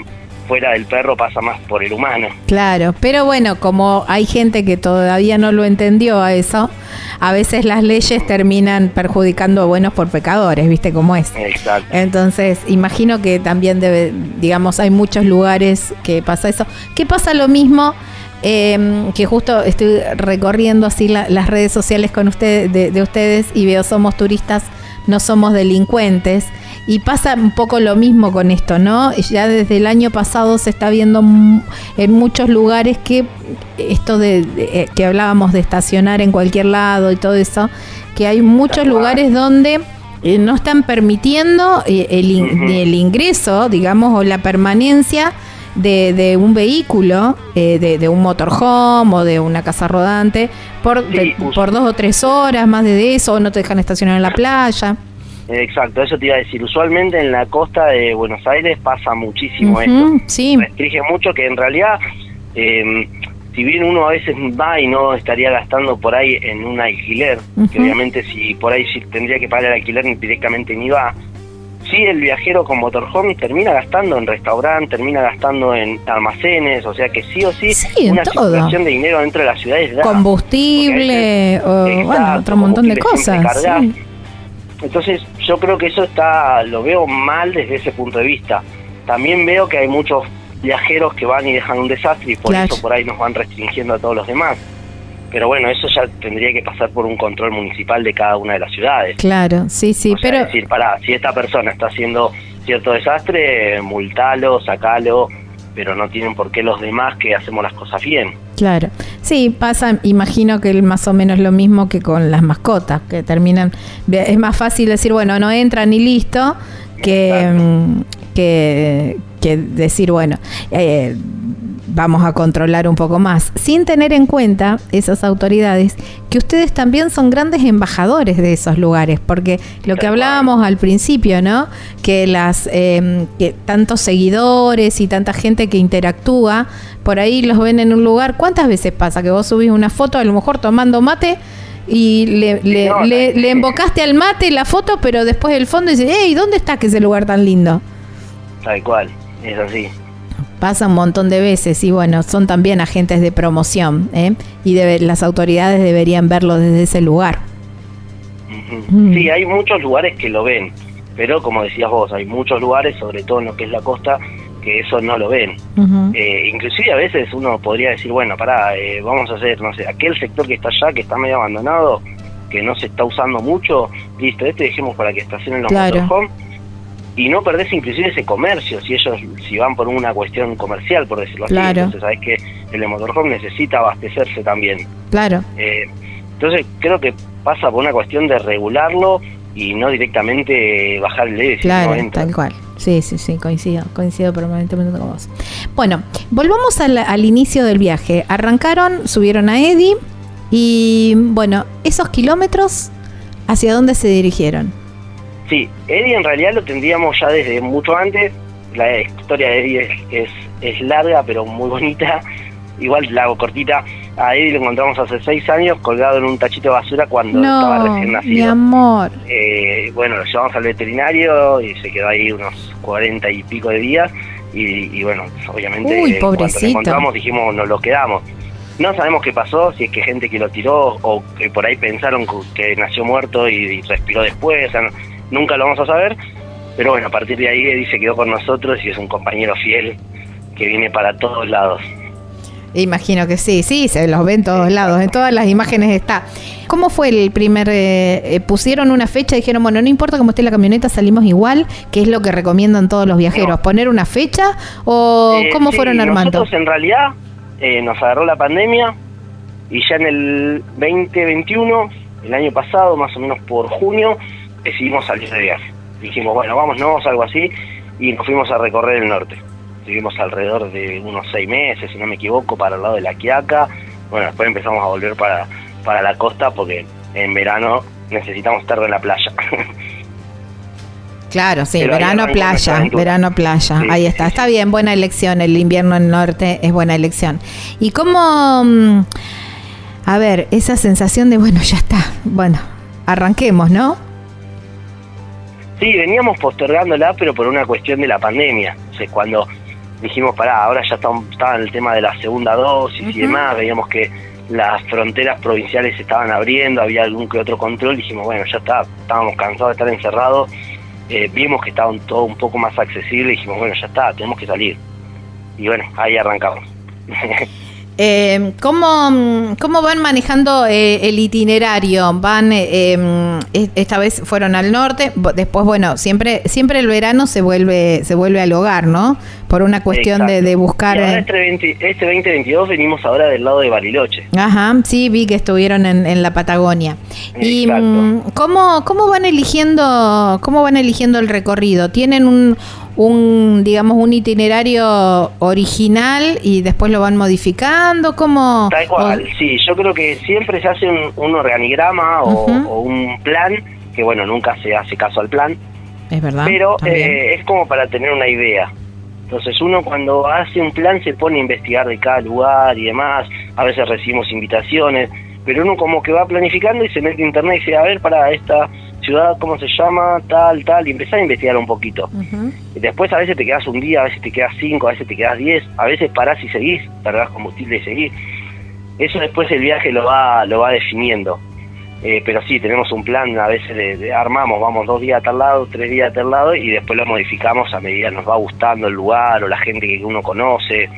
fuera del perro pasa más por el humano. Claro, pero bueno, como hay gente que todavía no lo entendió a eso, a veces las leyes terminan perjudicando a buenos por pecadores, ¿viste cómo es? Exacto. Entonces, imagino que también debe, digamos, hay muchos lugares que pasa eso. ¿Qué pasa lo mismo? Em, que justo estoy recorriendo así las redes sociales con ustedes, de ustedes y veo Somos Turistas no somos delincuentes. Y pasa un poco lo mismo con esto, ¿no? Ya desde el año pasado se está viendo en muchos lugares que esto de, eh, que hablábamos de estacionar en cualquier lado y todo eso, que hay muchos lugares donde eh, no están permitiendo eh, el, el ingreso, digamos, o la permanencia de, un vehículo, de, un motorhome o de una casa rodante, por, por dos o tres horas, más de eso, o no te dejan estacionar en la playa. Exacto, eso te iba a decir. Usualmente en la costa de Buenos Aires pasa muchísimo esto. Sí. Restringe mucho que en realidad, em, si bien uno a veces va y no estaría gastando por ahí en un alquiler, que obviamente si por ahí tendría que pagar el alquiler directamente ni va, sí el viajero con motorhome termina gastando en restaurante, termina gastando en almacenes, o sea que sí o sí, una circulación de dinero dentro de las ciudades combustible, o, bueno, otro montón de cosas. Entonces yo creo que eso está, lo veo mal desde ese punto de vista. También veo que hay muchos viajeros que van y dejan un desastre y por eso por ahí nos van restringiendo a todos los demás. Pero bueno, eso ya tendría que pasar por un control municipal de cada una de las ciudades. Claro, sí, sí, pero... Es decir, para, si esta persona está haciendo cierto desastre, multalo, sacalo, pero no tienen por qué los demás que hacemos las cosas bien. Claro, sí, pasa, imagino que más o menos lo mismo que con las mascotas, que terminan, es más fácil decir, bueno, no entran y listo, que, que, que decir, bueno, eh, vamos a controlar un poco más, sin tener en cuenta esas autoridades que ustedes también son grandes embajadores de esos lugares, porque lo que hablábamos al principio, ¿no? Que las em, que tantos seguidores y tanta gente que interactúa por ahí los ven en un lugar. ¿Cuántas veces pasa que vos subís una foto a lo mejor tomando mate? y le, le, le, embocaste al mate la foto, pero después el fondo dice, hey, ¿dónde está que ese lugar tan lindo? Tal cual, es así. Pasa un montón de veces y bueno, son también agentes de promoción ¿eh? y las autoridades deberían verlo desde ese lugar. Mm. Sí, hay muchos lugares que lo ven, pero como decías vos, hay muchos lugares, sobre todo en lo que es la costa, que eso no lo ven. eh, inclusive a veces uno podría decir, bueno, pará, eh, vamos a hacer, no sé, aquel sector que está allá, que está medio abandonado, que no se está usando mucho, listo, este dejemos para que estacionen los claro. Y no perdés inclusive ese comercio, si ellos, si van por una cuestión comercial, por decirlo así, entonces sabes que el motorhome necesita abastecerse también. Claro. Eh, entonces creo que pasa por una cuestión de regularlo y no directamente bajar el precio. Claro, tal cual. Sí, sí, sí, coincido, coincido permanentemente con vos. Bueno, volvamos al, al inicio del viaje. Arrancaron, subieron a Eddie y bueno, esos kilómetros, ¿hacia dónde se dirigieron? Sí, Eddie en realidad lo tendríamos ya desde mucho antes. La historia de Eddie es, es, es larga pero muy bonita. Igual la hago cortita a Eddie lo encontramos hace seis años colgado en un tachito de basura cuando estaba recién nacido. Mi amor. Eh, bueno, lo llevamos al veterinario y se quedó ahí unos cuarenta y pico de días. Y, bueno, obviamente Uy, cuando lo encontramos dijimos, nos lo quedamos. No sabemos qué pasó, si es que gente que lo tiró o que por ahí pensaron que, nació muerto y, respiró después, o sea, nunca lo vamos a saber. Pero bueno, a partir de ahí Eddie se quedó con nosotros y es un compañero fiel que viene para todos lados. Imagino que sí, sí, se los ven en todos lados, en todas las imágenes está. ¿Cómo fue el primer, eh, eh, pusieron una fecha dijeron, bueno, no importa cómo esté la camioneta, salimos igual, ¿Qué es lo que recomiendan todos los viajeros, poner una fecha o eh, cómo fueron armando? Nosotros en realidad nos agarró la pandemia y ya en el 2021, el año pasado, más o menos por junio, decidimos salir de viaje. Dijimos, bueno, vámonos, algo así, y nos fuimos a recorrer el norte estuvimos alrededor de unos seis meses, si no me equivoco, para el lado de la Quiaca. Bueno, después empezamos a volver para, para la costa porque en verano necesitamos estar en la playa. Claro, sí, verano playa, verano playa, ahí está, está bien, buena elección, el invierno en el norte es buena elección. ¿Y cómo, mm, a ver, esa sensación de, bueno, ya está, bueno, arranquemos, ¿no? Sí, veníamos postergándola, pero por una cuestión de la pandemia. O sea, cuando dijimos, pará, ahora ya estaba en el tema de la segunda dosis y demás, veíamos que las fronteras provinciales se estaban abriendo, había algún que otro control, dijimos, bueno, ya está, estábamos cansados de estar encerrados, eh, vimos que estaba todo un poco más accesible, dijimos, bueno, ya está, tenemos que salir. Y bueno, ahí arrancamos. Eh, ¿cómo, ¿Cómo van manejando eh, el itinerario? Van, eh, esta vez fueron al norte, después, bueno, siempre siempre el verano se vuelve se vuelve al hogar, ¿no? Por una cuestión de, buscar... este, 2022 venimos ahora del lado de Bariloche. Ajá, sí, vi que estuvieron en, la Patagonia. ¿Y mm, ¿cómo, cómo van eligiendo cómo van eligiendo el recorrido? ¿Tienen un, un, digamos, un itinerario original y después lo van modificando? como Tal cual, sí. Yo creo que siempre se hace un, organigrama o, un plan, que bueno, nunca se hace caso al plan. Es verdad. Pero eh, es como para tener una idea. Entonces uno cuando hace un plan se pone a investigar de cada lugar y demás. A veces recibimos invitaciones, pero uno como que va planificando y se mete a internet y dice, a ver, para esta ciudad, cómo se llama, tal, tal, y empezar a investigar un poquito. y después a veces te quedas un día, a veces te quedas cinco, a veces te quedas diez, a veces parás y seguís, cargas combustible y seguís. Eso después el viaje lo va, lo va definiendo. Eh, pero sí, tenemos un plan, a veces de, armamos, vamos dos días a tal lado, tres días a tal lado, y después lo modificamos a medida que nos va gustando el lugar o la gente que uno conoce.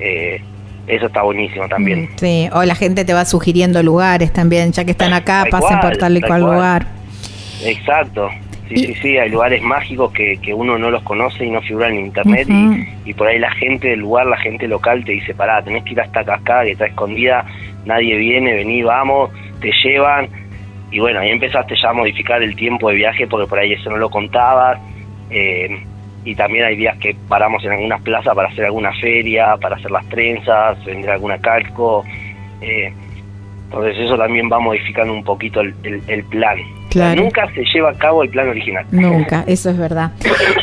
Eh, eso está buenísimo también. Mm, sí, o la gente te va sugiriendo lugares también, ya que están acá, pasen por tal y cual lugar. Exacto. Sí, sí, sí, hay lugares mágicos que, que uno no los conoce y no figuran en internet y, por ahí la gente del lugar, la gente local te dice, pará, tenés que ir a esta cascada que está escondida, nadie viene, vení, vamos, te llevan y bueno, ahí empezaste ya a modificar el tiempo de viaje porque por ahí eso no lo contabas. Eh, y también hay días que paramos en algunas plazas para hacer alguna feria, para hacer las trenzas, vender alguna calco. Eh, entonces eso también va modificando un poquito el, plan. Claro. Nunca se lleva a cabo el plan original. Nunca, eso es verdad.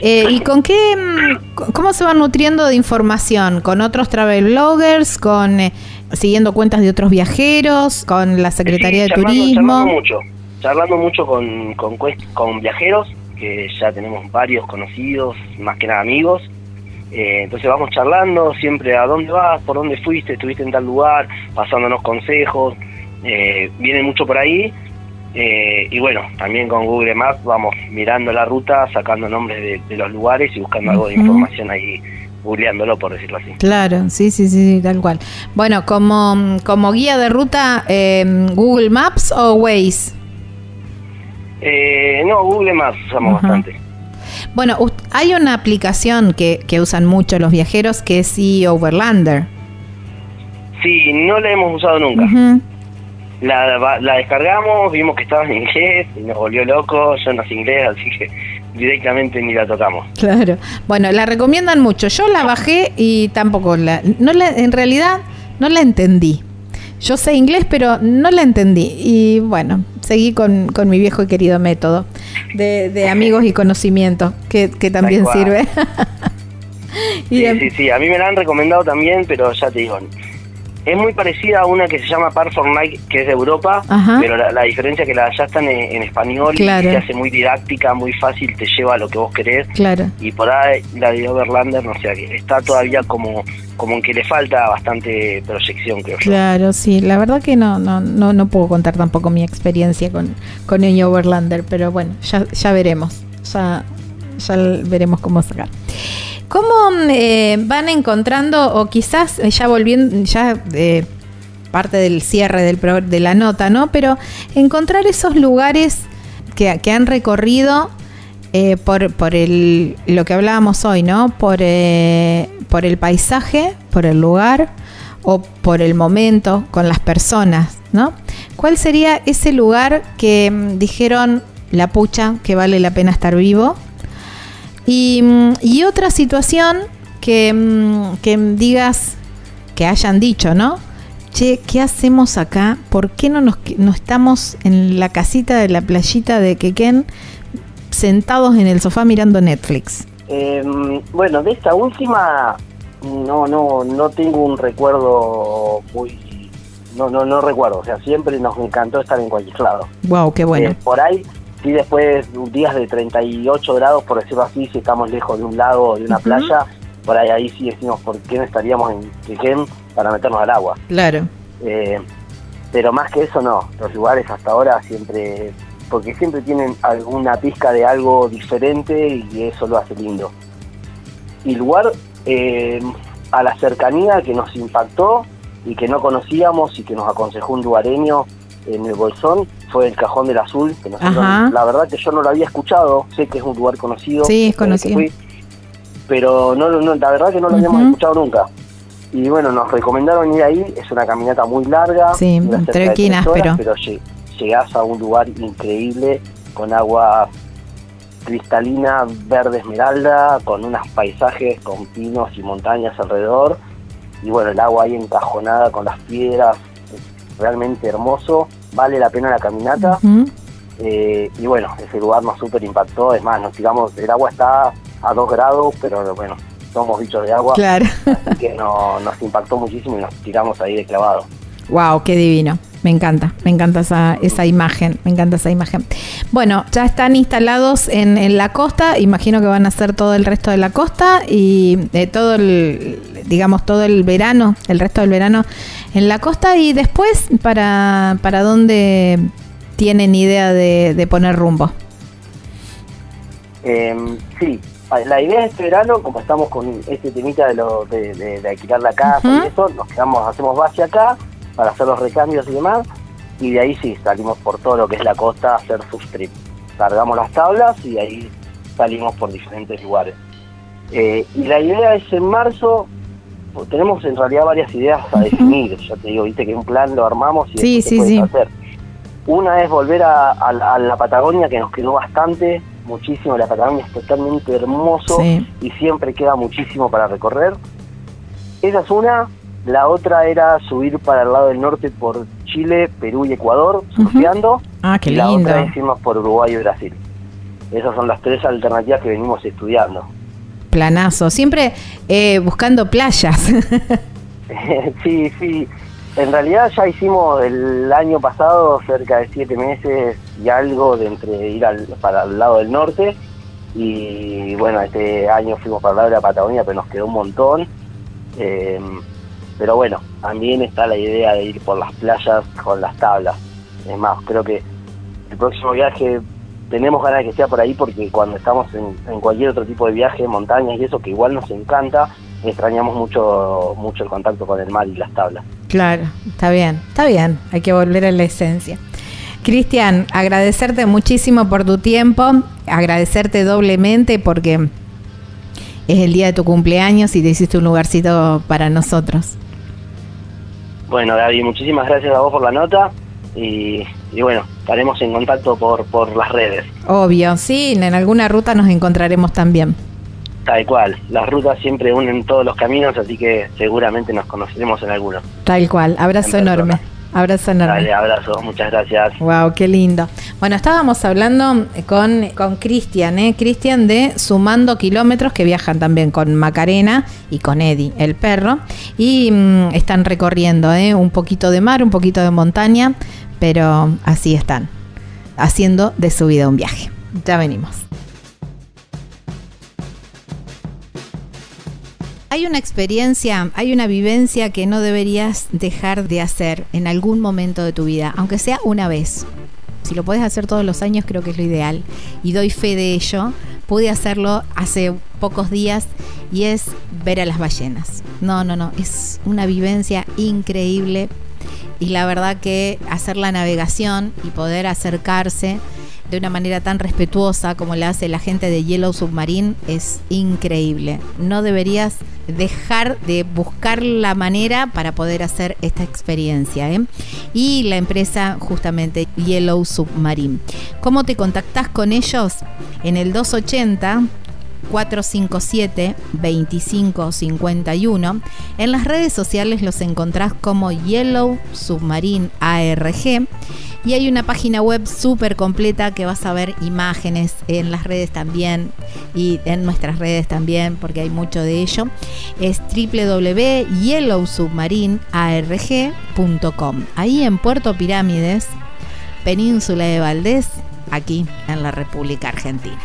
Eh, ¿Y con qué, mm, cómo se van nutriendo de información? ¿Con otros travel bloggers? ¿Con eh, siguiendo cuentas de otros viajeros? ¿Con la Secretaría de Turismo? Charlando mucho, charlando mucho con, con, con viajeros, que ya tenemos varios conocidos, más que nada amigos. Eh, entonces vamos charlando siempre a dónde vas, por dónde fuiste, estuviste en tal lugar, pasándonos consejos eh, viene mucho por ahí. Eh, y bueno, también con Google Maps vamos mirando la ruta, sacando nombres de, los lugares y buscando algo de información ahí, googleándolo, por decirlo así. Claro, sí, sí, sí, tal cual. Bueno, como, como guía de ruta, em, ¿Google Maps o Waze? Eh, no, Google Maps usamos bastante. Bueno, hay una aplicación que, que usan mucho los viajeros que es e-Overlander. Sí, no la hemos usado nunca. La, la, descargamos, vimos que estaba en inglés y nos volvió loco. Yo no sé inglés, así que directamente ni la tocamos. Claro. Bueno, la recomiendan mucho. Yo la bajé y tampoco la. No la en realidad, no la entendí. Yo sé inglés, pero no la entendí. Y bueno, seguí con, con mi viejo y querido método de, de amigos y conocimiento, que, que también sirve. sí, sí, sí. A mí me la han recomendado también, pero ya te digo, es muy parecida a una que se llama Par Night, que es de Europa, pero la, diferencia es que la ya están en, español y se hace muy didáctica, muy fácil, te lleva a lo que vos querés. Claro. Y por ahí la de Overlander, no sé, está todavía como como en que le falta bastante proyección, creo yo. Claro, sí, la verdad que no no no no puedo contar tampoco mi experiencia con con el Overlander, pero bueno, ya ya veremos. Ya ya veremos cómo sacar. ¿Cómo eh, van encontrando, o quizás eh, ya volviendo, ya eh, parte del cierre del de la nota, ¿no? Pero encontrar esos lugares que, han recorrido por, por lo que hablábamos hoy, ¿no? Por, por el paisaje, por el lugar o por el momento con las personas, ¿no? ¿Cuál sería ese lugar que mm, dijeron la pucha que vale la pena estar vivo? Mm, y, otra situación que, mm, que, digas, que hayan dicho, ¿no? Che, ¿qué hacemos acá? ¿Por qué no, nos, no estamos en la casita de la playita de Quequén sentados en el sofá mirando Netflix? Em, bueno, de esta última no no no tengo un recuerdo muy no no no recuerdo, o sea, siempre nos encantó estar en cualquier lado. Wow, qué bueno. Eh, por ahí Sí, después días de 38 grados, por decirlo así, si estamos lejos de un lago o de una playa, por ahí ahí sí decimos por qué no estaríamos en Quequén para meternos al agua. Claro. Eh, pero más que eso no, los lugares hasta ahora siempre, porque siempre tienen alguna pizca de algo diferente y eso lo hace lindo. Y lugar eh, a la cercanía que nos impactó y que no conocíamos y que nos aconsejó un lugareño en el Bolsón fue el Cajón del Azul, que la verdad que yo no lo había escuchado, sé que es un lugar conocido. Sí, es conocido. pero no, no, la verdad que no lo habíamos escuchado nunca. Y bueno, nos recomendaron ir ahí, es una caminata muy larga, sí, pero... pero llegás a un lugar increíble con agua cristalina, verde esmeralda, con unos paisajes con pinos y montañas alrededor. Y bueno, el agua ahí encajonada con las piedras, realmente hermoso, vale la pena la caminata. Eh, y bueno, ese lugar nos super impactó, es más, nos tiramos, el agua está a 2 grados, pero bueno, somos bichos de agua, claro. así que no, nos impactó muchísimo y nos tiramos ahí de clavado. Wow, qué divino. Me encanta, me encanta esa, esa imagen, me encanta esa imagen. Bueno, ya están instalados en, en la costa, imagino que van a hacer todo el resto de la costa y eh, todo el, digamos, todo el verano, el resto del verano en la costa y después para, para dónde tienen idea de, poner rumbo. Em, sí, la idea es este verano, como estamos con este temita de, lo, de, alquilar la casa y eso, nos quedamos, hacemos base acá para hacer los recambios y demás, y de ahí sí, salimos por todo lo que es la costa a hacer trip. Cargamos las tablas y de ahí salimos por diferentes lugares. Eh, y la idea es en marzo tenemos en realidad varias ideas a definir. Ya te digo, viste que un plan lo armamos y sí, sí, hacer. Una es volver a, la Patagonia, que nos quedó bastante, muchísimo, la Patagonia es totalmente hermoso y siempre queda muchísimo para recorrer. Esa es una. La otra era subir para el lado del norte por Chile, Perú y Ecuador, surfeando. Ah, qué y lindo. La otra hicimos por Uruguay y Brasil. Esas son las tres alternativas que venimos estudiando. Planazo. Siempre eh, buscando playas. sí, sí. En realidad ya hicimos el año pasado cerca de siete meses y algo de entre ir al, para el lado del norte y bueno, este año fuimos para el lado de la Patagonia, pero nos quedó un montón. Eh, pero bueno, también está la idea de ir por las playas con las tablas. Es más, creo que el próximo viaje tenemos ganas de que sea por ahí porque cuando estamos en, en cualquier otro tipo de viaje, montañas y eso, que igual nos encanta, extrañamos mucho, mucho el contacto con el mar y las tablas. Claro, está bien, está bien, hay que volver a la esencia. Cristian, agradecerte muchísimo por tu tiempo, agradecerte doblemente porque es el día de tu cumpleaños y te hiciste un lugarcito para nosotros. Bueno, Gaby, muchísimas gracias a vos por la nota y, y bueno, estaremos en contacto por, por las redes. Obvio, sí, en alguna ruta nos encontraremos también. Tal cual, las rutas siempre unen todos los caminos, así que seguramente nos conoceremos en alguno. Tal cual, abrazo enorme. Abrazo enorme. Dale, abrazo, muchas gracias. Wow, qué lindo. Bueno, estábamos hablando con con Cristian, ¿eh? Cristian de Sumando Kilómetros, que viajan también con Macarena y con Eddie, el perro, y mmm, están recorriendo ¿eh? un poquito de mar, un poquito de montaña, pero así están, haciendo de su vida un viaje. Ya venimos. Hay una experiencia, hay una vivencia que no deberías dejar de hacer en algún momento de tu vida, aunque sea una vez. Si lo puedes hacer todos los años, creo que es lo ideal. Y doy fe de ello. Pude hacerlo hace pocos días y es ver a las ballenas. No, no, no. Es una vivencia increíble. Y la verdad que hacer la navegación y poder acercarse de una manera tan respetuosa como la hace la gente de Yellow Submarine es increíble. No deberías dejar de buscar la manera para poder hacer esta experiencia. ¿eh? Y la empresa justamente Yellow Submarine. ¿Cómo te contactas con ellos? En el 280 457-2551. En las redes sociales los encontrás como Yellow Submarine ARG. Y hay una página web súper completa que vas a ver imágenes en las redes también y en nuestras redes también, porque hay mucho de ello. Es www.yellowsubmarinearg.com. Ahí en Puerto Pirámides, Península de Valdés, aquí en la República Argentina.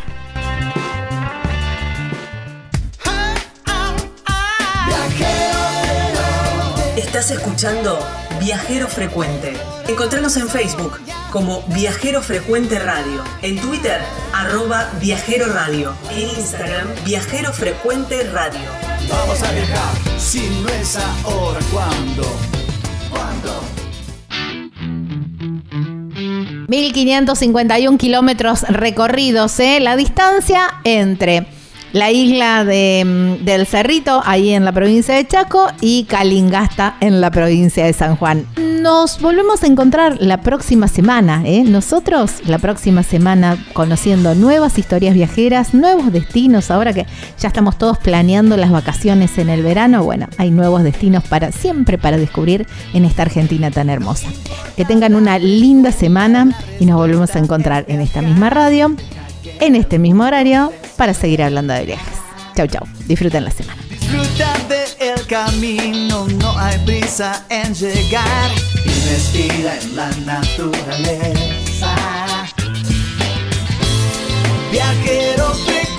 Estás escuchando Viajero Frecuente. Encontranos en Facebook como Viajero Frecuente Radio, en Twitter arroba Viajero Radio, en Instagram Viajero Frecuente Radio. Vamos a viajar, si no es ahora, ¿cuándo? ¿Cuándo? 1551 kilómetros recorridos, ¿eh? la distancia entre la isla de, del Cerrito, ahí en la provincia de Chaco, y Calingasta, en la provincia de San Juan. Nos volvemos a encontrar la próxima semana, ¿eh? Nosotros la próxima semana conociendo nuevas historias viajeras, nuevos destinos, ahora que ya estamos todos planeando las vacaciones en el verano, bueno, hay nuevos destinos para siempre para descubrir en esta Argentina tan hermosa. Que tengan una linda semana y nos volvemos a encontrar en esta misma radio en este mismo horario para seguir hablando de viajes. Chau, chau. Disfruten la semana. Disfruta del camino, no hay prisa en llegar. Investiga en la naturaleza. Viajero frecuente,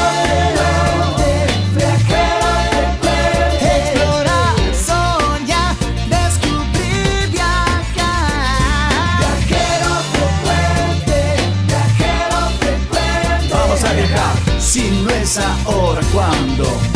sa ora quando